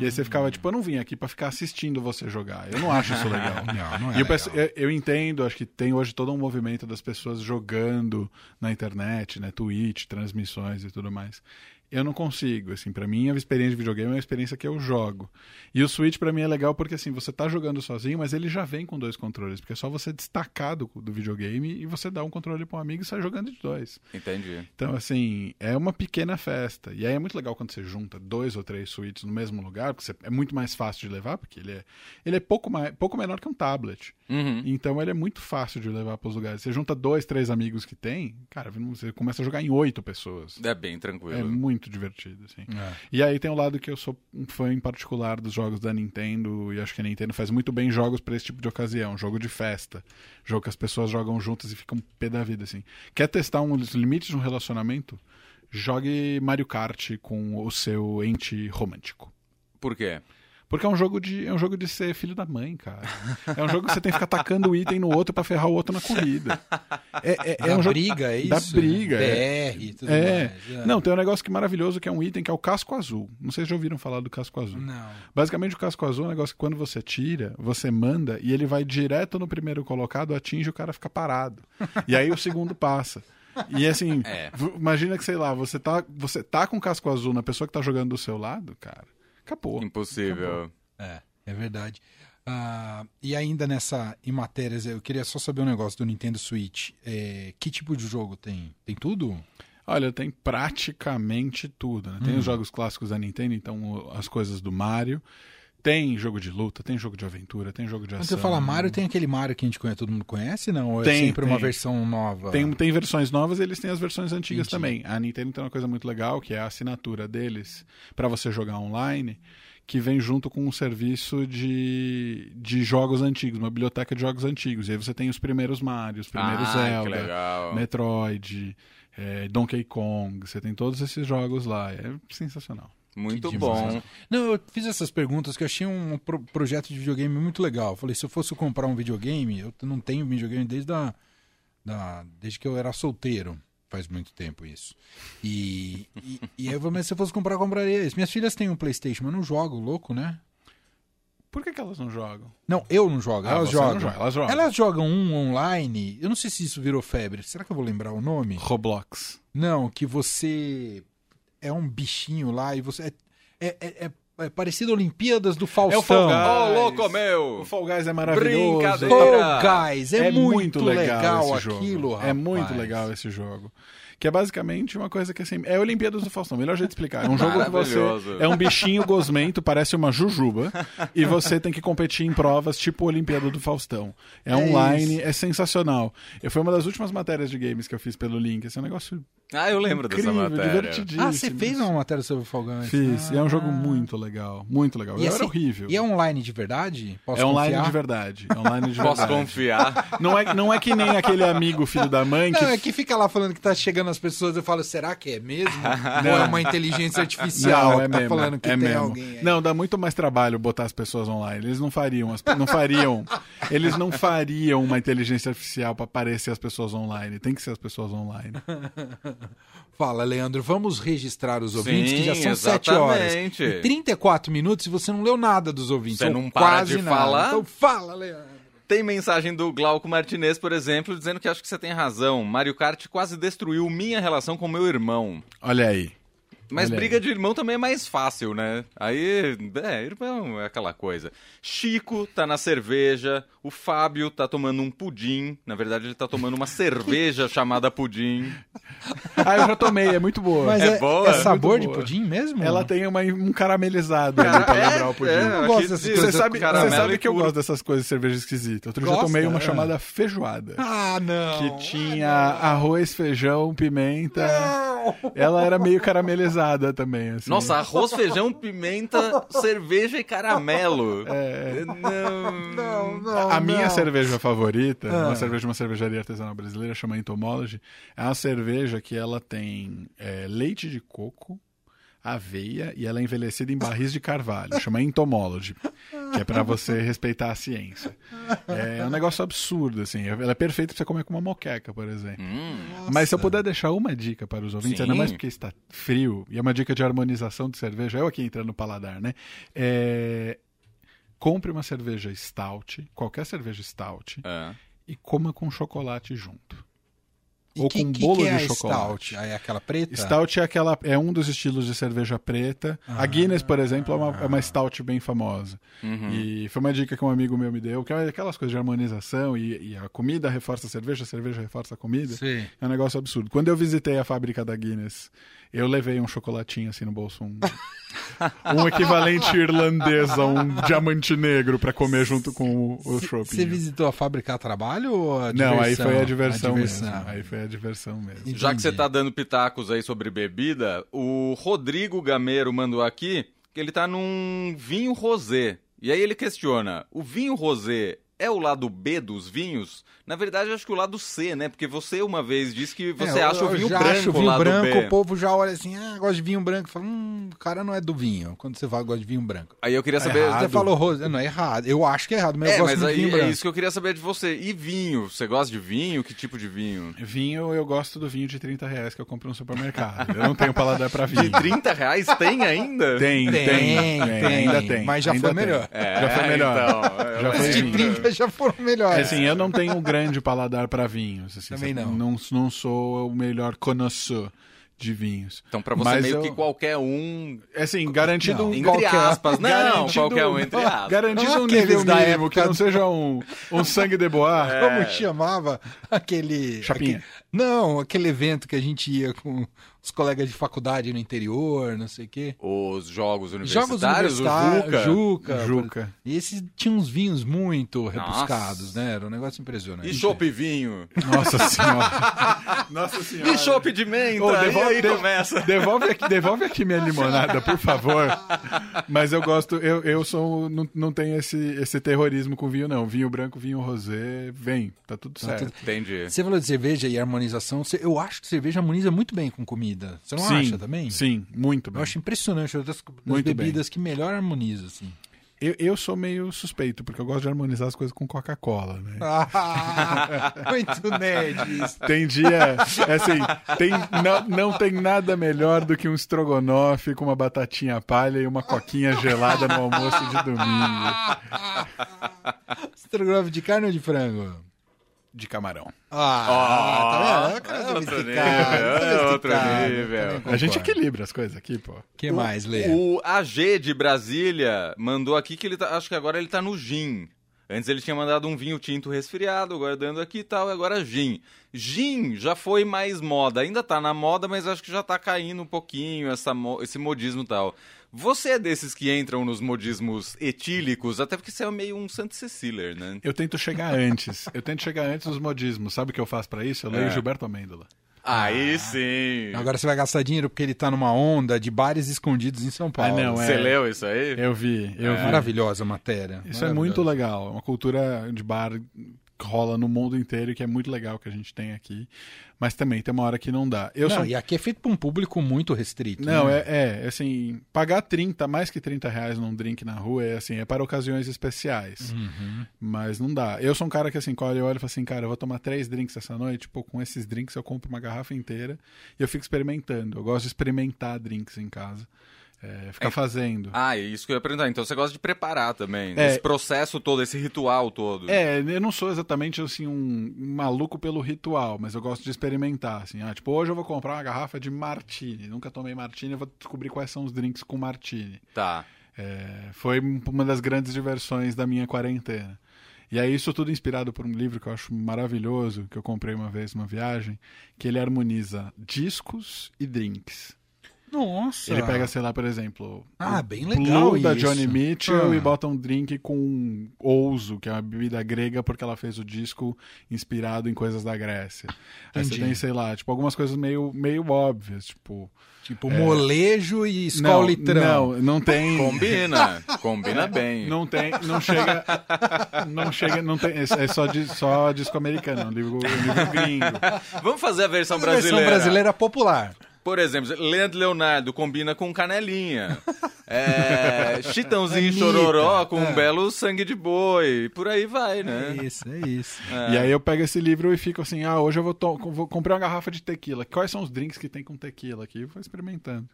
E aí você ficava tipo, eu não vim aqui pra ficar assistindo você jogar. Eu não acho isso legal. [laughs] Não, não é E eu, penso- legal. eu- eu entendo, acho que tem hoje todo um movimento das pessoas jogando na internet, né, Twitch, transmissões e tudo mais. Eu não consigo, assim, para mim a experiência de videogame é uma experiência que eu jogo. E o Switch pra mim é legal porque assim, você tá jogando sozinho, mas ele já vem com dois controles, porque é só você destacar do, do videogame e você dá um controle para um amigo e sai jogando de dois. Entendi. Então, assim, é uma pequena festa. E aí é muito legal quando você junta dois ou três suítes no mesmo lugar, porque é muito mais fácil de levar, porque ele é, ele é pouco, mais, pouco menor que um tablet. Uhum. Então ele é muito fácil de levar para os lugares. Você junta dois, três amigos que tem, cara, você começa a jogar em oito pessoas. É bem tranquilo. É muito divertido, assim. É. E aí tem o lado que eu sou um fã em particular dos jogos da Nintendo, e acho que a Nintendo faz muito bem jogos para esse tipo de ocasião, jogo de festa, jogo que as pessoas jogam juntas e ficam pé da vida, assim. Quer testar um, os limites de um relacionamento? Jogue Mario Kart com o seu ente romântico. Por quê? Porque é um jogo de é um jogo de ser filho da mãe, cara. É um jogo que você tem que ficar atacando o item no outro pra ferrar o outro na corrida. É, é, é Da um jogo briga, é isso? da briga. é. BR e tudo É. mais. é. Não, tem um negócio que é maravilhoso que é um item que é o casco azul. Não sei se já ouviram falar do casco azul. Não. Basicamente, o casco azul é um negócio que quando você tira, você manda e ele vai direto no primeiro colocado, atinge o cara fica parado. E aí o segundo passa. E assim, É. imagina que, sei lá, você tá, você tá com casco azul na pessoa que tá jogando do seu lado, cara. Acabou. Impossível. É, é verdade. Ah, e ainda nessa, em matérias, eu queria só saber um negócio do Nintendo Switch. É, que tipo de jogo tem? Tem tudo? Olha, tem praticamente tudo. Né? Tem Hum. os jogos clássicos da Nintendo, então as coisas do Mario. Tem jogo de luta, tem jogo de aventura, tem jogo de Quando ação. você fala Mario, tem aquele Mario que a gente conhece, todo mundo conhece, não? Ou é Tem, sempre uma tem. versão nova? Tem, tem versões novas e eles têm as versões antigas Entendi. também. A Nintendo tem uma coisa muito legal, que é a assinatura deles para você jogar online, que vem junto com um serviço de, de jogos antigos, uma biblioteca de jogos antigos. E aí você tem os primeiros Mario, os primeiros ah, que Zelda, legal. Metroid, eh, Donkey Kong. Você tem todos esses jogos lá. É sensacional. Muito bom. Não, eu fiz essas perguntas que eu achei um pro- projeto de videogame muito legal. Eu falei, se eu fosse comprar um videogame, eu não tenho videogame desde, a, da, desde que eu era solteiro. Faz muito tempo isso. E, e, e aí eu falei, mas se eu fosse comprar, eu compraria esse. Minhas filhas têm um Playstation, mas não jogo, louco, né? Por que, que elas não jogam? Não, eu não jogo, Ah, elas você não jogam. joga, elas jogam. Elas jogam um online, eu não sei se isso virou febre. Será que eu vou lembrar o nome? Roblox. Não, que você é um bichinho lá e você. É, é, é, é- é parecido Olimpíadas do Faustão. Fall Guys. Ô, louco, meu! O Fall Guys é maravilhoso. Brincadeira. Fall Guys, é, é muito, legal, esse jogo. aquilo, rapaz. É muito legal esse jogo. Que é basicamente uma coisa que assim. É Olimpíadas do Faustão, melhor jeito de explicar. É um jogo que você. É um bichinho gosmento, parece uma jujuba. e você tem que competir em provas tipo Olimpíada do Faustão. É, É online, isso. é sensacional. Eu, foi uma das últimas matérias de games que eu fiz pelo Link. Esse é um negócio Ah, eu lembro dessa incrível, matéria. divertidíssimo. Ah, você fez uma matéria sobre o Guys? Fiz. Ah. E é um jogo muito legal. Muito legal. E E assim, era horrível. E é online de verdade? Posso É online confiar? de verdade. É online de [laughs] Posso verdade. confiar? Não é, não é que nem aquele amigo filho da mãe que Não, é que fica lá falando que tá chegando as pessoas, eu falo, será que é mesmo? [laughs] Ou é uma inteligência artificial Não, é que tá mesmo. falando que é tem mesmo. alguém aí? Não, dá muito mais trabalho botar as pessoas online. Eles não fariam, as- não fariam. eles não fariam uma inteligência artificial para aparecer as pessoas online. Tem que ser as pessoas online. [laughs] [laughs] Fala, Leandro, vamos registrar os ouvintes, Sim, que já são 7 horas. exatamente. E 34 minutos e você não leu nada dos ouvintes. Você não para quase de nada. falar? Então fala, Leandro. Tem mensagem do Glauco Martinez, por exemplo, dizendo que acho que você tem razão. Mario Kart quase destruiu minha relação com meu irmão. Olha aí. Mas Olha briga aí. de irmão também é mais fácil, né? Aí, é, irmão é aquela coisa. Chico tá na cerveja, o Fábio tá tomando um pudim. Na verdade, ele tá tomando uma [laughs] cerveja chamada pudim. Ah, eu já tomei, é muito boa. Mas É é, boa? é sabor Muito de boa. pudim mesmo? Ela tem uma- um caramelizado ali pra lembrar o pudim. é, Eu gosto dessas coisas Você sabe, você sabe que eu gosto dessas coisas de cerveja esquisita. Outro dia eu tomei uma É. chamada feijoada. Ah, não. Que tinha arroz, feijão, pimenta. Ela era meio caramelizada também. Assim. Nossa, arroz, feijão, pimenta, [laughs] cerveja e caramelo. É. Não. Não, não, A minha não. cerveja favorita, Ah. uma cerveja de uma cervejaria artesanal brasileira, chama Entomology, é uma cerveja que ela tem é, leite de coco, aveia e ela é envelhecida em barris de carvalho, chama Entomology, que é pra você respeitar a ciência. É um negócio absurdo, assim. Ela é perfeita pra você comer com uma moqueca, por exemplo. Hum, Mas se eu puder deixar uma dica para os ouvintes, Sim. ainda mais porque está frio, e é uma dica de harmonização de cerveja, eu aqui entrando no paladar, né? É, Compre uma cerveja stout, qualquer cerveja stout, é. e coma com chocolate junto. E Ou que, com que bolo que é de chocolate. Stout? É aquela preta? Stout é aquela é um dos estilos de cerveja preta. Ah. a Guinness, por exemplo, é uma, é uma stout bem famosa. Uhum. E foi uma dica que um amigo meu me deu, que é aquelas coisas de harmonização e, e a comida reforça a cerveja, a cerveja reforça a comida. Sim. É um negócio absurdo. Quando eu visitei a fábrica da Guinness, eu levei um chocolatinho assim no bolso, um, [laughs] um equivalente irlandês a um diamante negro pra comer junto com o, o shopping. Você visitou a fábrica a trabalho ou a Não, aí diversão? foi a diversão, A diversão. mesmo. Aí foi a diversão mesmo. Entendi. Já que você tá dando pitacos aí sobre bebida, o Rodrigo Gameiro mandou aqui que ele tá num vinho rosé. E aí ele questiona: o vinho rosé é o lado B dos vinhos? Na verdade, acho que o lado C, né? Porque você uma vez disse que você é, acha eu, eu o vinho branco. Acho o vinho branco, B. o povo já olha assim, ah, gosto de vinho branco. Fala, hum, o cara não é do vinho. Quando você fala gosta de vinho branco. Aí eu queria é saber. Você falou rosa. Não, é errado. Eu acho que é errado, mas é, eu gosto mas de aí, vinho é branco. É isso que eu queria saber de você. E vinho? Você gosta de vinho? Que tipo de vinho? Vinho, eu gosto do vinho de 30 reais que eu compro no supermercado. eu não tenho paladar pra vinho. De 30 reais tem ainda? Tem, tem. tem, tem, tem. Ainda tem. Mas já ainda foi melhor. É, já foi é, melhor. Então, já foi de 30 [laughs] já foram melhores. Assim, eu não tenho um grande paladar para vinhos. Assim, Também não. não. Não sou o melhor conhecedor de vinhos. Então, para você, Mas meio eu... que qualquer um. É assim, garantido não, um. Entre qualquer... aspas, não, garantido... qualquer um, entre ah, aspas. Garantido um nível mesmo mínimo, época... que não seja um, um sangue de boa. É. Como chamava aquele. Chapinha. Aquele... Não, aquele evento que a gente ia com os colegas de faculdade no interior, não sei o quê. Os jogos Jogos universitários, universitários, o Juca. Juca. Juca. E esses tinham uns vinhos muito rebuscados, né? Era um negócio impressionante. E chopp e vinho. Nossa senhora. [laughs] Nossa senhora. E chopp de menta. E devolve- aí de- começa. Devolve aqui, devolve aqui minha limonada, por favor. Mas eu gosto, eu, eu sou. Não, não tenho esse, esse terrorismo com vinho, não. Vinho branco, vinho rosé, vem, tá tudo certo. tudo- Entendi. Você falou de cerveja e harmonização. Eu acho que cerveja harmoniza muito bem com comida. Você não sim, acha também? Sim, muito Eu bem. acho impressionante. É das, das Muito bem. bebidas que melhor harmoniza, assim. Eu, eu sou meio suspeito, porque eu gosto de harmonizar as coisas com Coca-Cola, né? Ah, [laughs] muito nerd isso. Tem dia, é assim, tem, não, não tem nada melhor do que um estrogonofe com uma batatinha palha e uma coquinha gelada no almoço de domingo. [laughs] Estrogonofe de carne ou de frango? De camarão. Ah, tá vendo? É é outro nível, é sofisticada. outro nível. A gente equilibra as coisas aqui, pô. O que mais, Lê? O AG de Brasília mandou aqui que ele tá. Acho que agora ele tá no gin. Antes ele tinha mandado um vinho tinto resfriado, guardando aqui e tal, e agora gin. Gin já foi mais moda, ainda tá na moda, mas acho que já tá caindo um pouquinho essa, esse modismo e tal. Você é desses que entram nos modismos etílicos, até porque você é meio um Santo Cecília, né? Eu tento chegar antes. Eu tento chegar antes dos modismos. Sabe o que eu faço pra isso? Eu leio É. Gilberto Amêndola. Aí sim! Agora você vai gastar dinheiro porque ele tá numa onda de bares escondidos em São Paulo. Ah, não, é. Você leu isso aí? Eu vi, eu vi. Maravilhosa a matéria. Isso é muito legal. É uma cultura de bar rola no mundo inteiro e que é muito legal que a gente tem aqui. Mas também tem uma hora que não dá. Eu não, E aqui é feito pra um público muito restrito. Não, né? é, é, assim, pagar 30, mais que 30 reais num drink na rua é assim, é para ocasiões especiais. Uhum. Mas não dá. Eu sou um cara que assim, quando eu olho e falo assim, cara, eu vou tomar três drinks essa noite, pô, com esses drinks eu compro uma garrafa inteira e eu fico experimentando. Eu gosto de experimentar drinks em casa. É, ficar É- fazendo. Ah, é isso que eu ia perguntar. Então você gosta de preparar também. É. Esse processo todo, esse ritual todo. É, eu não sou exatamente assim um maluco pelo ritual, mas eu gosto de experimentar, assim. Ah, tipo, hoje eu vou comprar uma garrafa de martini. Nunca tomei martini, eu vou descobrir quais são os drinks com martini. Tá. É, foi uma das grandes diversões da minha quarentena. E aí isso tudo inspirado por um livro que eu acho maravilhoso, que eu comprei uma vez numa viagem, que ele harmoniza discos e drinks. Nossa. Ele pega, sei lá, por exemplo, Ah, o bem legal Blue da isso. Johnny Mitchell Ah. e bota um drink com ouzo, que é uma bebida grega, porque ela fez o disco inspirado em coisas da Grécia. Aí você Entendi. tem, sei lá, tipo, algumas coisas meio, meio óbvias, tipo... Tipo, molejo e Não, escola litrão. não, não tem... Combina. [laughs] Combina bem. Não tem, não chega, não chega, não tem, é só, di- só disco americano, é um livro, um livro gringo. Vamos fazer a versão A versão brasileira. brasileira popular. Por exemplo, Leandro Leonardo combina com canelinha. [laughs] É, Chitãozinho e Anitta, Chororó com é. um belo sangue de boi. Por aí vai, né? É isso, é isso. E aí eu pego esse livro e fico assim, ah, hoje eu vou, vou comprar uma garrafa de tequila. Quais são os drinks que tem com tequila aqui? Eu vou experimentando.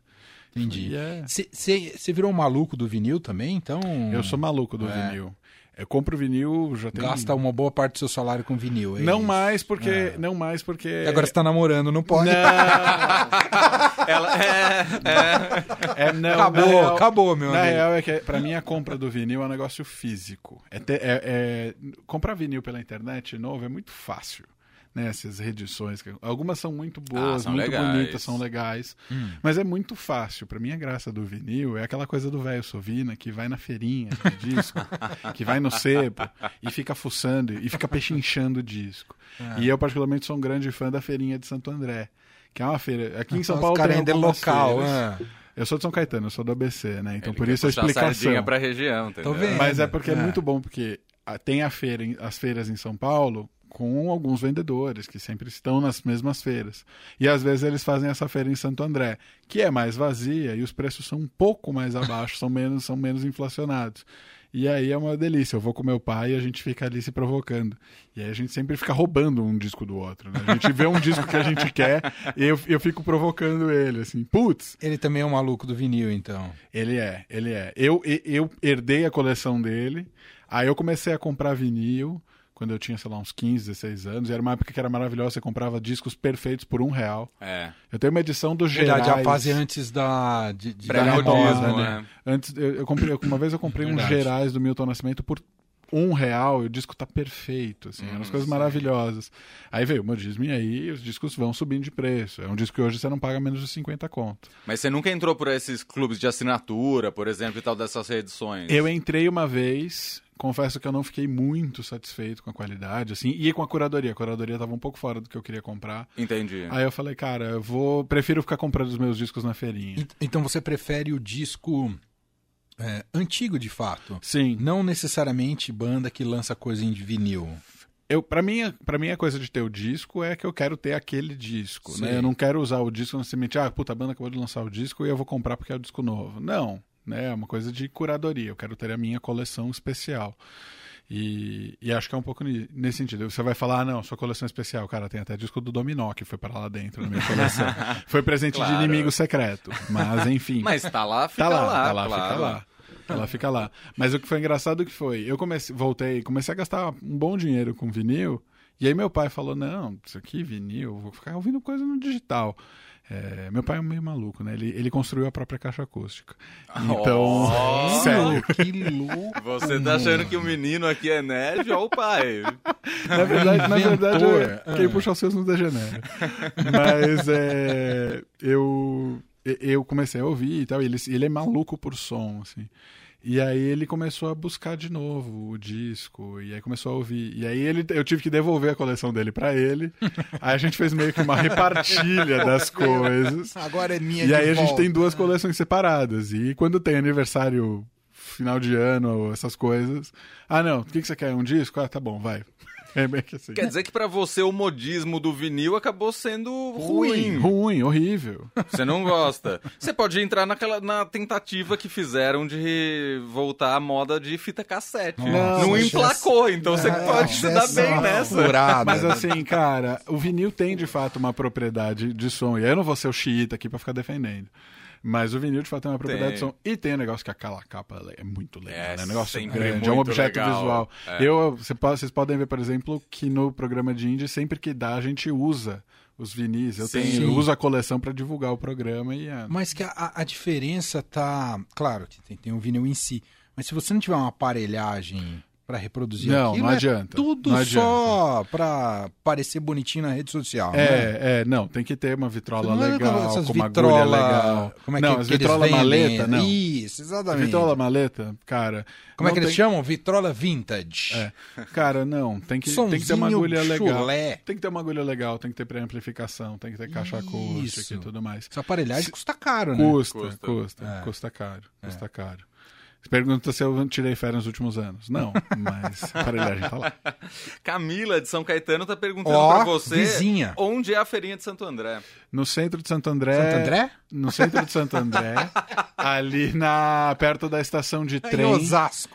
Entendi. E é- Você virou um maluco do vinil também? Então. Eu sou maluco do É. vinil. Eu compro vinil, já tem Gasta uma boa parte do seu salário com vinil. é Não isso. mais porque, É. não mais porque E agora você tá namorando, não pode. Não, [laughs] Ela é, é não, acabou, real- acabou, meu Na amigo. real é que pra mim a compra do vinil é um negócio físico. É ter- é- é- comprar vinil pela internet novo é muito fácil. Né, essas reedições. que- Algumas são muito boas, Ah, são muito legais. bonitas, são legais. Hum. Mas é muito fácil. Pra mim, a graça do vinil é aquela coisa do velho Sovina que vai na feirinha de [laughs] disco, que vai no sebo e fica fuçando e fica pechinchando o disco. É. E eu, particularmente, sou um grande fã da feirinha de Santo André. Que é uma feira. Aqui em São Os Paulo tem é algumas local. feiras. ah. Eu sou de São Caetano, eu sou do ABC, né? Então Ele por isso a explicação. pra região, entendeu? Tô vendo. Mas é porque é É. muito bom, porque tem a feira, as feiras em São Paulo com alguns vendedores que sempre estão nas mesmas feiras. E às vezes eles fazem essa feira em Santo André, que é mais vazia e os preços são um pouco mais abaixo, são menos, são menos inflacionados. E aí é uma delícia. Eu vou com meu pai e a gente fica ali se provocando. E aí a gente sempre fica roubando um disco do outro. né? A gente vê um disco que a gente quer e eu, eu fico provocando ele, assim. Putz, Ele também é um maluco do vinil, então. ele é, ele é. Eu, eu herdei a coleção dele, aí eu comecei a comprar vinil quando eu tinha, sei lá, uns 15, 16 anos. E era uma época que era maravilhosa, você comprava discos perfeitos por um real. É. Eu tenho uma edição do Gerais. Verdade, a fase antes da. De, de da moda, né? Antes, eu, eu comprei, uma vez eu comprei uns Verdade. Gerais do Milton Nascimento por um real e o disco tá perfeito, assim, eram as Hum, coisas sim. maravilhosas. Aí veio o modismo e aí os discos vão subindo de preço. É um disco que hoje você não paga menos de 50 conto. Mas você nunca entrou por esses clubes de assinatura, por exemplo, e tal, dessas reedições? Eu entrei uma vez, confesso que eu não fiquei muito satisfeito com a qualidade, assim, e com a curadoria. A curadoria tava um pouco fora do que eu queria comprar. Entendi. Aí eu falei, cara, eu vou. Prefiro ficar comprando os meus discos na feirinha. E- Então você prefere o disco é, antigo, de fato? Sim. Não necessariamente banda que lança coisa em vinil. Eu, pra, mim, pra mim, a coisa de ter o disco é que eu quero ter aquele disco, Sim. né? Eu não quero usar o disco simplesmente, ah, puta, a banda acabou de lançar o disco e eu vou comprar porque é o disco novo. Não, né? É uma coisa de curadoria. Eu quero ter a minha coleção especial. E, e acho que é um pouco nesse sentido. Você vai falar, ah, não, sua coleção especial. Cara, tem até disco do Dominó que foi para lá dentro na minha [laughs] coleção. foi presente Claro. de inimigo secreto. Mas, enfim. [laughs] Mas tá lá, fica Tá lá, lá, tá lá, claro. fica lá. Tá lá, fica lá. Mas o que foi engraçado que foi, eu comecei, voltei, comecei a gastar um bom dinheiro com vinil, e aí meu pai falou, não, isso aqui, vinil, vou ficar ouvindo coisa no digital. É, meu pai é meio maluco, né? Ele, ele construiu a própria caixa acústica. [laughs] Então, Oh! sério. Que louco! Você tá achando que o menino aqui é nerd ou o pai? Na verdade, na verdade é- quem puxa os seus não degenera. Mas é, eu, eu comecei a ouvir e tal. e Ele, ele é maluco por som, assim. E aí ele começou a buscar de novo o disco, e aí começou a ouvir. E aí ele, eu tive que devolver a coleção dele pra ele. [laughs] aí a gente fez meio que uma repartilha das coisas. Agora é minha E de aí a gente volta. tem duas coleções separadas. E quando tem aniversário, final de ano, ou essas coisas. Ah, não, o que, que você quer? Um disco? Ah, tá bom, vai. É bem que assim. Quer dizer que pra você o modismo do vinil acabou sendo ruim. Ruim, horrível. Você não gosta. Você pode entrar naquela na tentativa que fizeram de voltar à moda de fita cassete. Nossa, não mas emplacou, então você pode se dar bem nessa. furada. Mas assim, cara, o vinil tem de fato uma propriedade de som. E aí eu não vou ser o xiita aqui pra ficar defendendo. Mas o vinil de fato tem uma propriedade Tem. de som. E tem um negócio que aquela capa é muito legal, É né? Um negócio grande, é um objeto legal. visual. É. Eu, pode- vocês podem ver, por exemplo, que no programa de indie, sempre que dá, a gente usa os vinis. Eu, Sim. tenho, eu uso a coleção pra divulgar o programa e é. Mas que a- a, diferença tá. Claro que tem, tem o vinil em si. Mas se você não tiver uma aparelhagem pra reproduzir Não, aquilo, não é adianta. tudo Não só pra parecer bonitinho na rede social. né? É, é, não, tem que ter uma vitrola Não é legal, essas com uma vitrola- agulha legal. Como é não, que, as que vitrola vendem? maleta, não. Isso, exatamente. Vitrola maleta, cara. Como é não que eles tem- chamam? Vitrola vintage. É. Cara, não, tem que, tem que ter uma agulha legal. chulé. Tem que ter uma agulha legal, tem que ter pré-amplificação, tem que ter caixa acústica e tudo mais. Essa aparelhagem custa caro, né? Custa, Custa. custa, É. custa caro, custa caro. Pergunta se eu tirei férias nos últimos anos. Não, mas a [laughs] aparelhagem tá lá. Camila de São Caetano tá perguntando Ó, pra você vizinha. onde é a feirinha de Santo André. No centro de Santo André. Santo André? No centro de Santo André, [laughs] ali na perto da estação de Em trem. Osasco.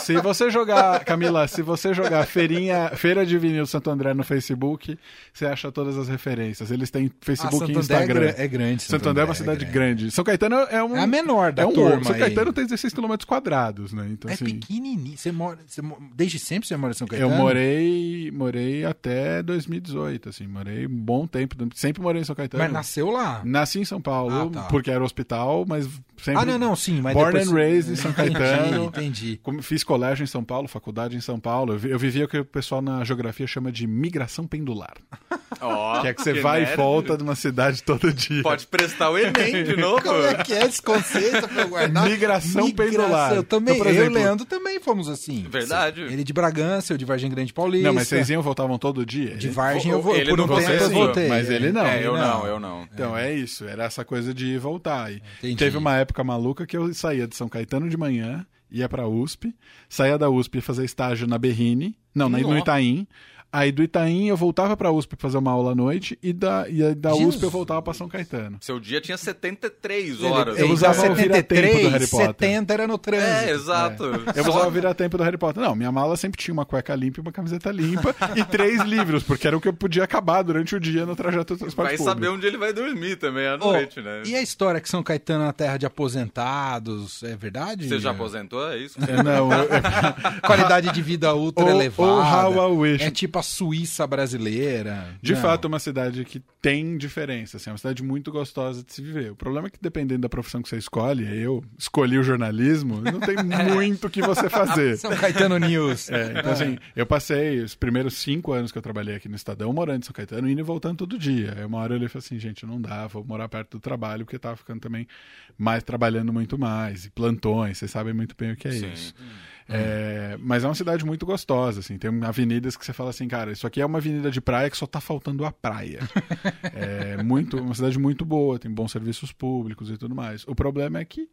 Se você jogar, Camila, se você jogar feirinha, Feira de Vinil Santo André no Facebook, você acha todas as referências. Eles têm Ah, Facebook Santo e André é, Instagram. gra- é grande. Santo André é uma cidade grande. São Caetano é um É a menor da é um turma São aí. Caetano tem 16 km quadrados, né? Então É assim, pequenininho. Você mora, você desde sempre você mora em São eu Caetano? morei, morei até 2018, assim, morei um bom tempo, sempre morei em São Caetano. Mas nasceu lá. Nasci em São Paulo, Ah, tá. porque era hospital, mas sempre Ah, não, não, sim. Mas Born depois... and raised em São [laughs] Caetano. Entendi, entendi. Como- Fiz colégio em São Paulo, faculdade em São Paulo. Eu, vi- eu vivia o que o pessoal na geografia chama de migração pendular. Ó, [laughs] que é que você vai nerd. e volta de uma cidade todo dia. Pode prestar o Enem de [laughs] novo. Como é que é esse conceito pra eu guardar? Migração pendular. Eu também, Então, por eu e o exemplo- Leandro também fomos assim. Verdade. Ele de Bragança, eu de Vargem Grande Paulista. Não, mas vocês iam e voltavam todo dia? De Vargem eu vou, Ele por não um tempo eu voltei. mas ele não. É, eu Ele não, eu não. Então é isso, era essa coisa de ir voltar. E Entendi. teve uma época maluca que eu saía de São Caetano de manhã ia pra USP, saía da USP ia fazer estágio na Berrine, não, na- no Nossa. Itaim. Aí do Itaim eu voltava pra USP fazer uma aula à noite e da, e aí da Jesus. USP eu voltava pra São Caetano. Seu dia tinha 73 horas. eu usava o vira-tempo do Harry Potter. 70 era no trânsito. É, exato. Eu usava virar tempo do Harry Potter. Não, minha mala sempre tinha uma cueca limpa e uma camiseta limpa e três livros, porque era o que eu podia acabar durante o dia no trajeto do transporte Vai público. saber onde ele vai dormir também à noite, né? E a história que São Caetano é uma terra de aposentados, é verdade? Você já aposentou? É isso? É, Não, eu- [laughs] Qualidade de vida ultra Ou- elevada. ou how I wish. É tipo a Suíça brasileira. De Não. fato, é uma cidade que tem diferença, assim, é uma cidade muito gostosa de se viver. O problema é que dependendo da profissão que você escolhe, eu escolhi o jornalismo, não tem [laughs] muito o que você fazer. São Caetano News. É, então, assim, eu passei os primeiros cinco anos que eu trabalhei aqui no Estadão morando em São Caetano, indo e voltando todo dia. Aí uma hora eu falei assim, gente, não dá, vou morar perto do trabalho, porque tava ficando também mais, trabalhando muito mais. E plantões, vocês sabem muito bem o que é Sim. isso. É, mas é uma cidade muito gostosa, assim. Tem avenidas que você fala assim, cara, isso aqui é uma avenida de praia que só tá faltando a praia. [laughs] é muito, uma cidade muito boa, tem bons serviços públicos e tudo mais. O problema é que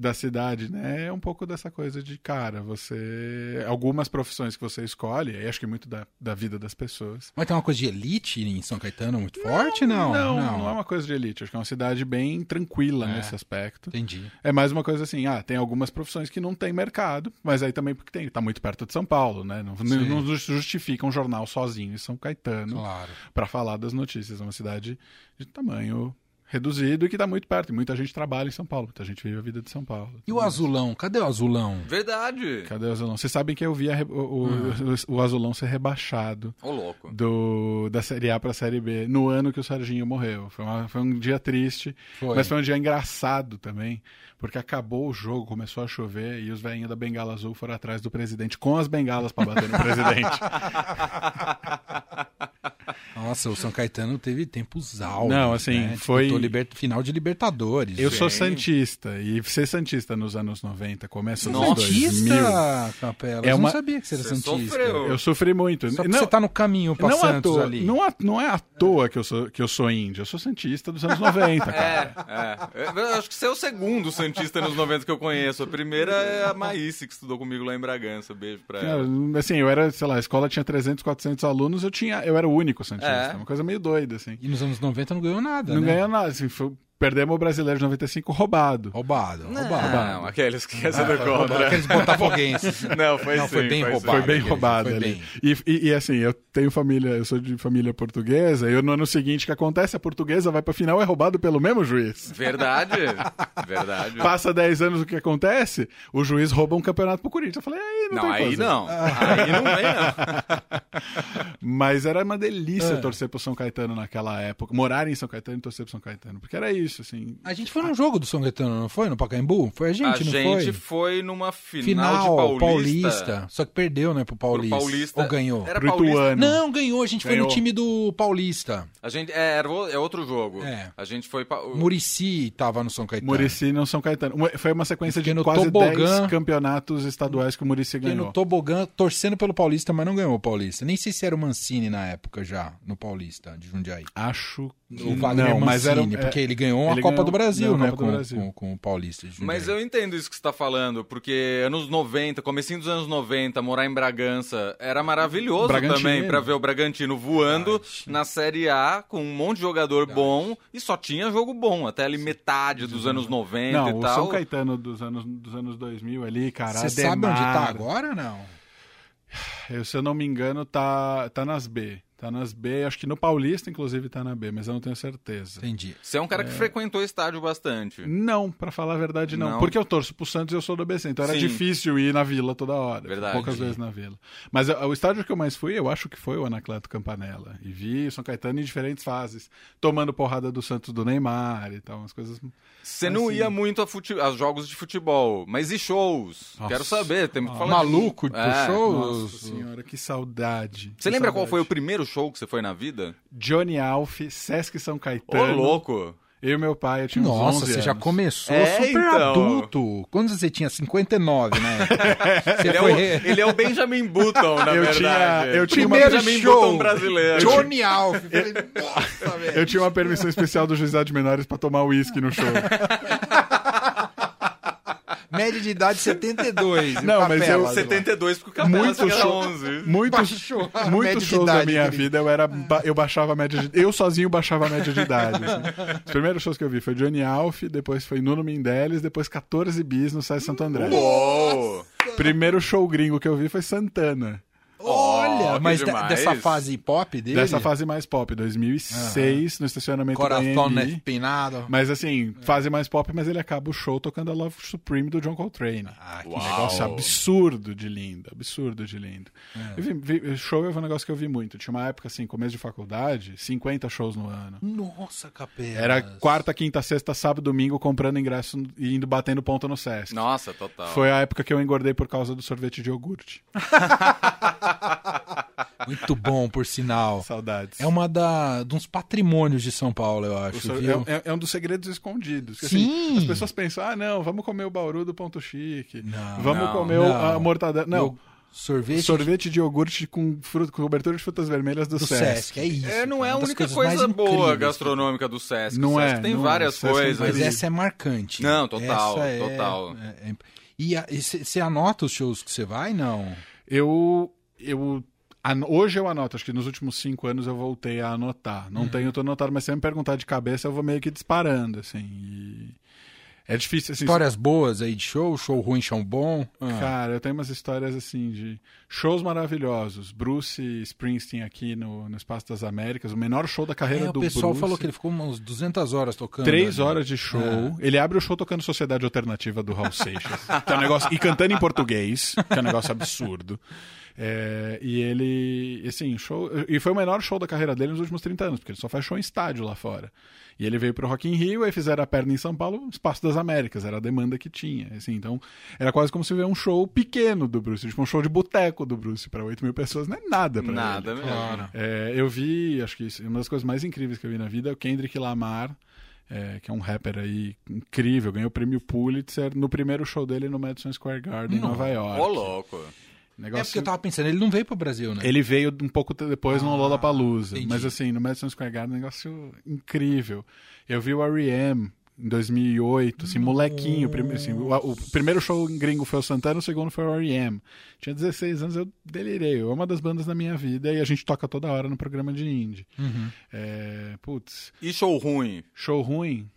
da cidade, né? É um pouco dessa coisa de, cara, você. Algumas profissões que você escolhe, aí acho que muito da, da vida das pessoas. Mas tem uma coisa de elite em São Caetano muito forte? Não, não, não é uma coisa de elite. Acho que é uma cidade bem tranquila É. nesse aspecto. Entendi. É mais uma coisa assim, ah, tem algumas profissões que não tem mercado, mas aí também porque tem, tá muito perto de São Paulo, né? Não, Sim. não justifica um jornal sozinho em São Caetano Claro. para falar das notícias. É uma cidade de tamanho reduzido e que tá muito perto. E muita gente trabalha em São Paulo, muita gente vive a vida de São Paulo. E o azulão? Cadê o azulão? Verdade. Cadê o azulão? Vocês sabem que eu vi a o, Ah. o- o azulão ser rebaixado Ô, louco. do, da Série A pra Série B no ano que o Serginho morreu. Foi, uma- foi um dia triste, Foi. mas foi um dia engraçado também, porque acabou o jogo, começou a chover e os velhinhos da Bengala Azul foram atrás do presidente com as bengalas pra bater no presidente. [laughs] Nossa, o São Caetano teve tempos altos. Não, assim, né? foi- Disputou liber- final de Libertadores. Eu sou Sim. Santista, e ser Santista nos anos 90, começo dos Nossa. 2000, Santista, Capela. É Eu uma- não sabia que você era Você Santista. sofreu. eu sofri muito. Só Não- você tá no caminho pra não, Santos toa, ali. não, à- não é à toa que eu sou, que eu sou índio, eu sou Santista dos anos 90, [laughs] cara. É, é. Eu acho que você é o segundo Santista nos 90 que eu conheço. A primeira é a Maíce, que estudou comigo lá em Bragança. Beijo pra Cara, ela. assim, eu era, sei lá, a escola tinha 300, 400 alunos, eu tinha, eu era o único Santista. É. Uma coisa meio doida, assim. E nos anos 90 não ganhou nada, Não né? ganhou nada, assim, foi- perdemos o brasileiro de 95 roubado. Roubado, roubado. Não, aqueles que querem ser do contra. Aqueles botafoguenses. [laughs] Não, foi Não, foi sim, bem sim. roubado. Foi bem roubado foi ali. bem. E, e- e, assim, eu tenho família, eu sou de família portuguesa, e eu, no ano seguinte que acontece, a portuguesa vai pra final é roubado pelo mesmo juiz. Verdade. [laughs] Verdade. Passa 10 anos o que acontece, o juiz rouba um campeonato pro Corinthians. Eu falei, aí não, Não, aí não. Aí não vem, não. [laughs] Mas era uma delícia É. torcer pro São Caetano naquela época, morar em São Caetano e torcer pro São Caetano, porque era isso, assim. A gente foi num jogo do São Caetano, não foi? No Pacaembu? Foi a gente, A não gente foi? foi numa final, Final, de Paulista. Só que perdeu, né, pro Pro Paulista. Paulista. Ou ganhou? Era Pro Paulista. Ituano. Não, ganhou. A gente foi Ganhou. no time do Paulista. A gente, é, era é outro jogo. É. A gente foi pra... o- Murici tava no São Caetano. Murici não São Caetano. Foi uma sequência de no quase tobogã. 10 campeonatos estaduais que o Murici ganhou. no tobogã torcendo pelo Paulista, mas não ganhou o Paulista. Nem sei se era o Mancini na época já, no Paulista, de Jundiaí. Acho que O Wagner não, mas Mancini, era, é, porque ele ganhou a ele Copa ganhou- do Brasil, ganhou a né, Copa do com, Brasil. com, com o Paulista. Mas eu entendo isso que você tá falando, porque anos 90, comecinho dos anos 90, morar em Bragança era maravilhoso Bragantino. também pra ver o Bragantino voando na Série A com um monte de jogador bom e só tinha jogo bom, até ali metade dos anos 90 Não, e o tal. São Caetano dos anos, dos anos 2000 ali, cara. Você sabe onde tá agora, não? Eu, se eu não me engano, tá, tá nas B. Tá nas B, acho que no Paulista, inclusive, tá na B, mas eu não tenho certeza. Entendi. Você é um cara que frequentou o estádio bastante. Não, pra falar a verdade, não. Não? Porque eu torço pro Santos e eu sou do ABC, então era Sim. difícil ir na Vila toda hora. Verdade. Poucas vezes na Vila. Mas uh, o estádio que eu mais fui, eu acho que foi o Anacleto Campanella. E vi o São Caetano em diferentes fases, tomando porrada do Santos do Neymar e tal, umas coisas... Você não Assim. ia muito a, fute... a jogos de futebol, mas e shows? Nossa. Quero saber, temos que falar. Maluco de... É. show? Nossa senhora, que saudade. Você Que lembra qual saudade. foi o primeiro show que você foi na vida? Johnny Alf, Sesc São Ô, Caetano. louco! Eu e meu pai, eu tinha uns Nossa, 11 você já anos. começou É, super então. adulto. Quando você tinha 59, né? [laughs] Você Ele é, o, ele é o Benjamin Button, na Eu verdade. tinha- eu tinha o uma- Primeiro Benjamin show. Button brasileiro. Johnny Alf. Falei, nossa, velho. Eu tinha uma permissão especial do juizado de menores pra tomar uísque no show. [laughs] média de idade 72. e o Não, mas eu- Capela, 72 porque o Capela Muito era show. 11. Muitos, de shows da minha dele. vida eu era eu baixava a média de, eu sozinho baixava a média de idade. assim. Os primeiros shows que eu vi foi Johnny Alf, depois foi Nuno Mendeles, depois 14 bis no Sai Santo André. Uou! Primeiro show gringo que eu vi foi Santana. Oh, que mas demais. dessa fase pop dele. Dessa fase mais pop, 2006, no estacionamento Coração da espinado. Mas assim, fase mais pop, mas ele acaba o show tocando a Love Supreme do John Coltrane. Ah, que Uau. Negócio absurdo de lindo, absurdo de lindo. É. Vi- vi- show é um negócio que eu vi muito. Tinha uma época, assim, começo de faculdade, 50 shows no ano. Nossa, capela. Era quarta, quinta, sexta, sábado, domingo, comprando ingresso e indo batendo ponto no Sesc. Nossa, total. Foi a época que eu engordei por causa do sorvete de iogurte. [laughs] [laughs] Muito bom, por sinal. Saudades. É uma da, de uns patrimônios de São Paulo, eu acho, viu? é, é- é um dos segredos escondidos. Que, Sim. assim, as pessoas pensam, ah, não, vamos comer o bauru do Ponto Chique. Não, vamos não, comer não. a mortadela. Não, Eu- sorvete, sorvete de iogurte com, fruta, com cobertura de frutas vermelhas do, do Sesc. Sesc. É isso. É, não é a única coisa boa incríveis. gastronômica do Sesc. Não Sesc é, tem não várias é coisas. Mas essa é marcante. Não, total, Essa é- total. é- é- E você anota os shows que você vai? Não. Eu, eu hoje eu anoto, acho que nos últimos cinco anos eu voltei a anotar. Uhum. Não tenho todo anotado, mas se você me perguntar de cabeça, eu vou meio que disparando, assim. e É difícil, assim. Histórias boas aí de show, show ruim, show bom. Ah. Cara, eu tenho umas histórias assim de shows maravilhosos. Bruce Springsteen aqui no, no Espaço das Américas, o menor show da carreira É, o do pessoal Bruce. falou que ele ficou umas 200 horas tocando. Três ali. horas de show. Ele abre o show tocando Sociedade Alternativa do Raul Seixas. que é um negócio, e cantando em português, que é um negócio absurdo. É, e ele, assim, show. E foi o menor show da carreira dele nos últimos 30 anos, porque ele só faz show em estádio lá fora. E ele veio pro Rock in Rio, aí fizeram a perna em São Paulo, Espaço das Américas, era a demanda que tinha. Assim, então, era quase como se ver um show pequeno do Bruce, tipo um show de boteco do Bruce. Para 8 mil pessoas não é nada pra Nada ele. mesmo. É, eu vi, acho que isso- uma das coisas mais incríveis que eu vi na vida é o Kendrick Lamar, é, que é um rapper aí incrível, ganhou o prêmio Pulitzer no primeiro show dele no Madison Square Garden, em Nova York. Ô, louco. É Negócio... porque eu tava pensando, ele não veio pro Brasil, né? Ele veio um pouco depois no Ah, Lollapalooza. entendi. Mas assim, no Madison Square Garden, um negócio incrível. Eu vi o R.E.M. em 2008, assim, molequinho. Prime... Assim, o, o primeiro show em gringo foi o Santana, o segundo foi o R.E.M. Tinha 16 anos, eu delirei. É uma das bandas da minha vida e a gente toca toda hora no programa de indie. Uhum. É, putz, E show ruim? show ruim?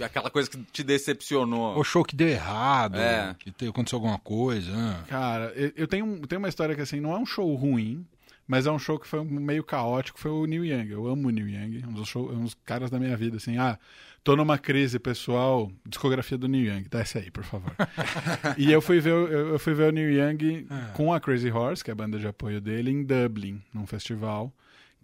Aquela coisa que te decepcionou. O show que deu errado, É. que te- aconteceu alguma coisa. ah. Cara, eu, eu tenho, tenho uma história que assim, não é um show ruim, mas é um show que foi meio caótico, foi o Neil Young. Eu amo o Neil Young, um dos, show, um dos caras da minha vida, assim, ah, tô numa crise pessoal, discografia do Neil Young, dá essa aí, por favor. [laughs] e eu fui ver, o- eu, eu fui ver o Neil Young com a Crazy Horse, que é a banda de apoio dele, em Dublin, num festival.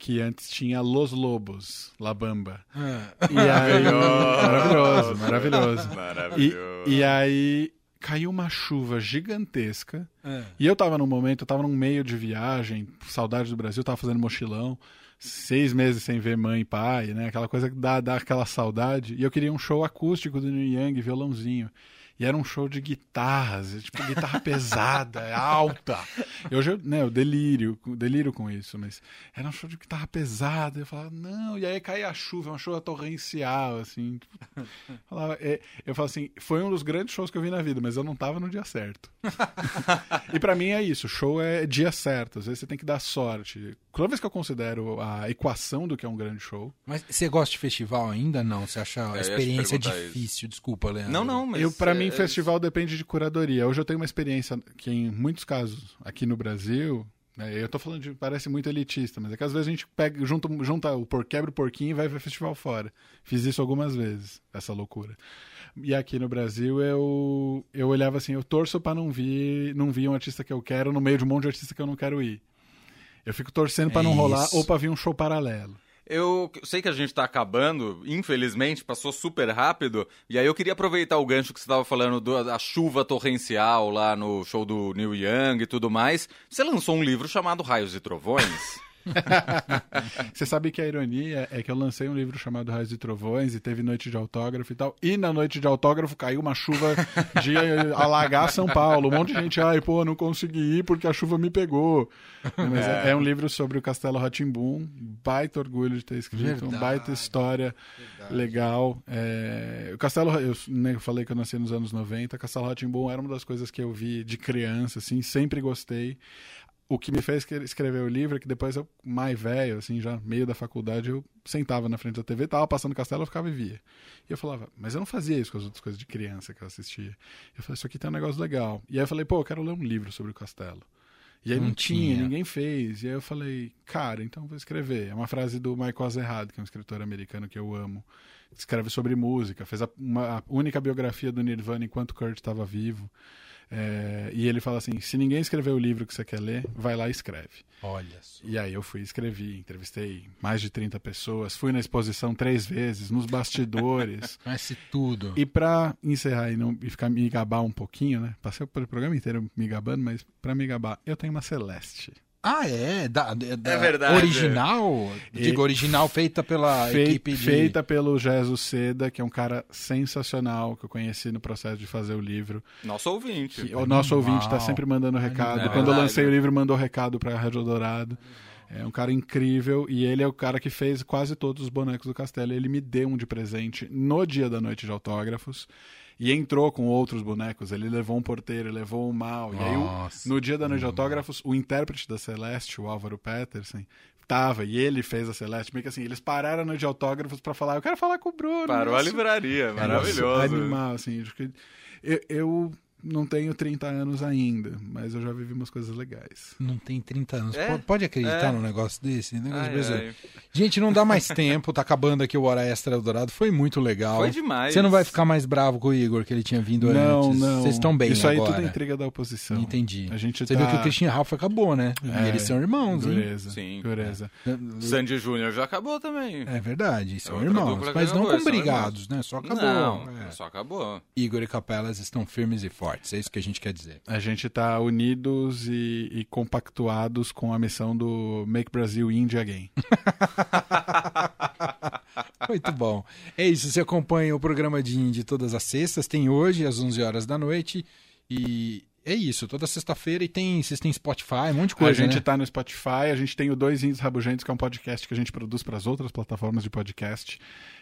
Que antes tinha Los Lobos, La Bamba. E aí, maravilhoso, maravilhoso. [laughs] E, Maravilhoso. e aí caiu uma chuva gigantesca. É. E eu tava num momento, eu tava num meio de viagem, saudade do Brasil, tava fazendo mochilão, seis meses sem ver mãe e pai, né? Aquela coisa que dá, dá aquela saudade. E eu queria um show acústico do Neil Young, violãozinho. E era um show de guitarras, tipo, guitarra [laughs] pesada, alta. E hoje eu, né, eu delírio, delírio com isso, mas era um show de guitarra pesada. Eu falava, não, e aí caía a chuva, uma chuva torrencial, assim. tipo, falava, é, eu falo assim, foi um dos grandes shows que eu vi na vida, mas eu não tava no dia certo. [laughs] e pra mim é isso, show é dia certo, às vezes você tem que dar sorte. Toda vez que eu considero a equação do que é um grande show, Mas você gosta de festival ainda? Não? Você acha a É, te experiência difícil? Desculpa, Leandro. Não, não, mas. eu para mim é- festival depende de curadoria. Hoje eu tenho uma experiência que em muitos casos aqui no Brasil, né, eu tô falando de parece muito elitista, mas é que às vezes a gente pega junta, junta o por quebra o porquinho e vai ver festival fora. Fiz isso algumas vezes, essa loucura. E aqui no Brasil eu eu olhava assim, eu torço para não vir, não vir um artista que eu quero no meio de um monte de artista que eu não quero ir. Eu fico torcendo para É não rolar isso. ou para vir um show paralelo. Eu sei que a gente tá acabando, infelizmente, passou super rápido. E aí eu queria aproveitar o gancho que você estava falando do- da chuva torrencial lá no show do Neil Young e tudo mais. Você lançou um livro chamado Raios e Trovões. [laughs] [laughs] Você sabe que a ironia é que eu lancei um livro chamado Raios e Trovões e teve noite de autógrafo e tal. E na noite de autógrafo caiu uma chuva de alagar São Paulo. Um monte de gente, ai, pô, não consegui ir porque a chuva me pegou. Mas é, é um livro sobre o Castelo Ratimbum. Baita orgulho de ter escrito, Verdade. um baita história legal. É, o Castelo, eu, né, eu falei que eu nasci nos anos 90. Castelo Ratimbum era uma das coisas que eu vi de criança, assim, sempre gostei o que me fez escrever o livro é que depois eu, mais velho, assim, já meio da faculdade, eu sentava na frente da TV, tava passando castelo, eu ficava e via. E eu falava, mas eu não fazia isso com as outras coisas de criança que eu assistia. Eu falei, isso aqui tem um negócio legal. E aí eu falei, pô, eu quero ler um livro sobre o castelo. E aí não, não tinha, tinha, ninguém fez. E aí eu falei, cara, então vou escrever. É uma frase do Michael Azerrad, que é um escritor americano que eu amo. Escreve sobre música, fez a, uma, a única biografia do Nirvana enquanto Kurt estava vivo. É, e ele fala assim: se ninguém escreveu o livro que você quer ler, vai lá e escreve. Olha só. E aí eu fui escrevi, entrevistei mais de 30 pessoas, fui na exposição três vezes, nos bastidores. [laughs] Conhece tudo. E para encerrar e, não, e ficar me gabar um pouquinho, né? Passei pelo programa inteiro me gabando, mas para me gabar, eu tenho uma Celeste. Ah, é? Da, da é verdade. Original? E... Digo, original feita pela Fe... equipe de... Feita pelo Jesus Seda, que é um cara sensacional, que eu conheci no processo de fazer o livro. Nosso ouvinte. Que, o nosso ouvinte está sempre mandando recado. É Quando eu lancei o livro, mandou recado para a Rádio Dourado. É um cara incrível e ele é o cara que fez quase todos os bonecos do castelo. Ele me deu um de presente no dia da noite de autógrafos e entrou com outros bonecos. Ele levou um porteiro, levou um mal. Nossa. E aí, o, no dia da noite de autógrafos, o intérprete da Celeste, o Álvaro Peterson, tava e ele fez a Celeste. Meio que assim, eles pararam a noite de autógrafos para falar: Eu quero falar com o Bruno. Parou a livraria, maravilhoso. Animal, assim. Eu, eu não tenho 30 anos ainda, mas eu já vivi umas coisas legais. Não tem 30 anos. É? Pode, pode, acreditar é? num negócio desse? Negócio ai, ai. Gente, não dá mais [laughs] tempo, tá acabando aqui o Hora Extra Eldorado. Foi muito legal. Foi demais. Você não vai ficar mais bravo com o Igor, que ele tinha vindo não, antes. Não, Vocês estão bem Isso agora. aí tudo é intriga da oposição. Entendi. A gente Você tá... viu que o Christian Ralph acabou, né? É, e eles são irmãos, dureza, hein? Sim. Dureza. É. Sandy Júnior já acabou também. É verdade, são irmãos. Mas não acabou, com são brigados, né? Só acabou. Não, É. só acabou. Igor e Capelas estão firmes e fortes. É isso que a gente quer dizer. A gente está unidos e, e compactuados com a missão do Make Brasil Indie Again. [laughs] Muito bom. É isso, você acompanha o programa de Indie todas as sextas, tem hoje às 11 horas da noite e é isso, toda sexta-feira e tem, vocês têm Spotify, um monte de coisa, a gente né? tá no Spotify, a gente tem o Dois Índios Rabugentos, que é um podcast que a gente produz para as outras plataformas de podcast,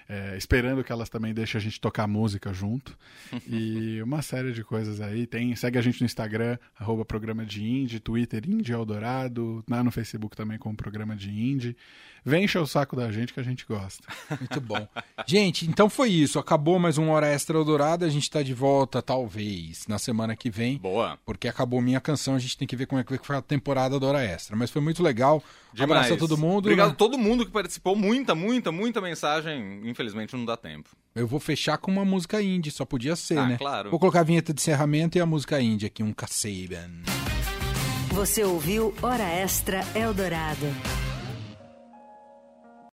é, esperando que elas também deixem a gente tocar música junto. [laughs] e uma série de coisas aí. Tem, segue a gente no Instagram, arroba programa de indie, Twitter Indie Eldorado, lá no Facebook também com o programa de indie. Vem encher o saco da gente que a gente gosta. [laughs] Muito bom. Gente, então foi isso. Acabou mais uma hora extra Eldorado. A gente tá de volta, talvez, na semana que vem. Boa. Porque acabou minha canção, a gente tem que ver como é que foi a temporada da Hora Extra. Mas foi muito legal. Demais. Abraço a todo mundo. Obrigado né? a todo mundo que participou. Muita, muita, muita mensagem. Infelizmente não dá tempo. Eu vou fechar com uma música indie, só podia ser, Ah, né? claro. Vou colocar a vinheta de encerramento e a música indie aqui, um Kasabian. Você ouviu Hora Extra Eldorado.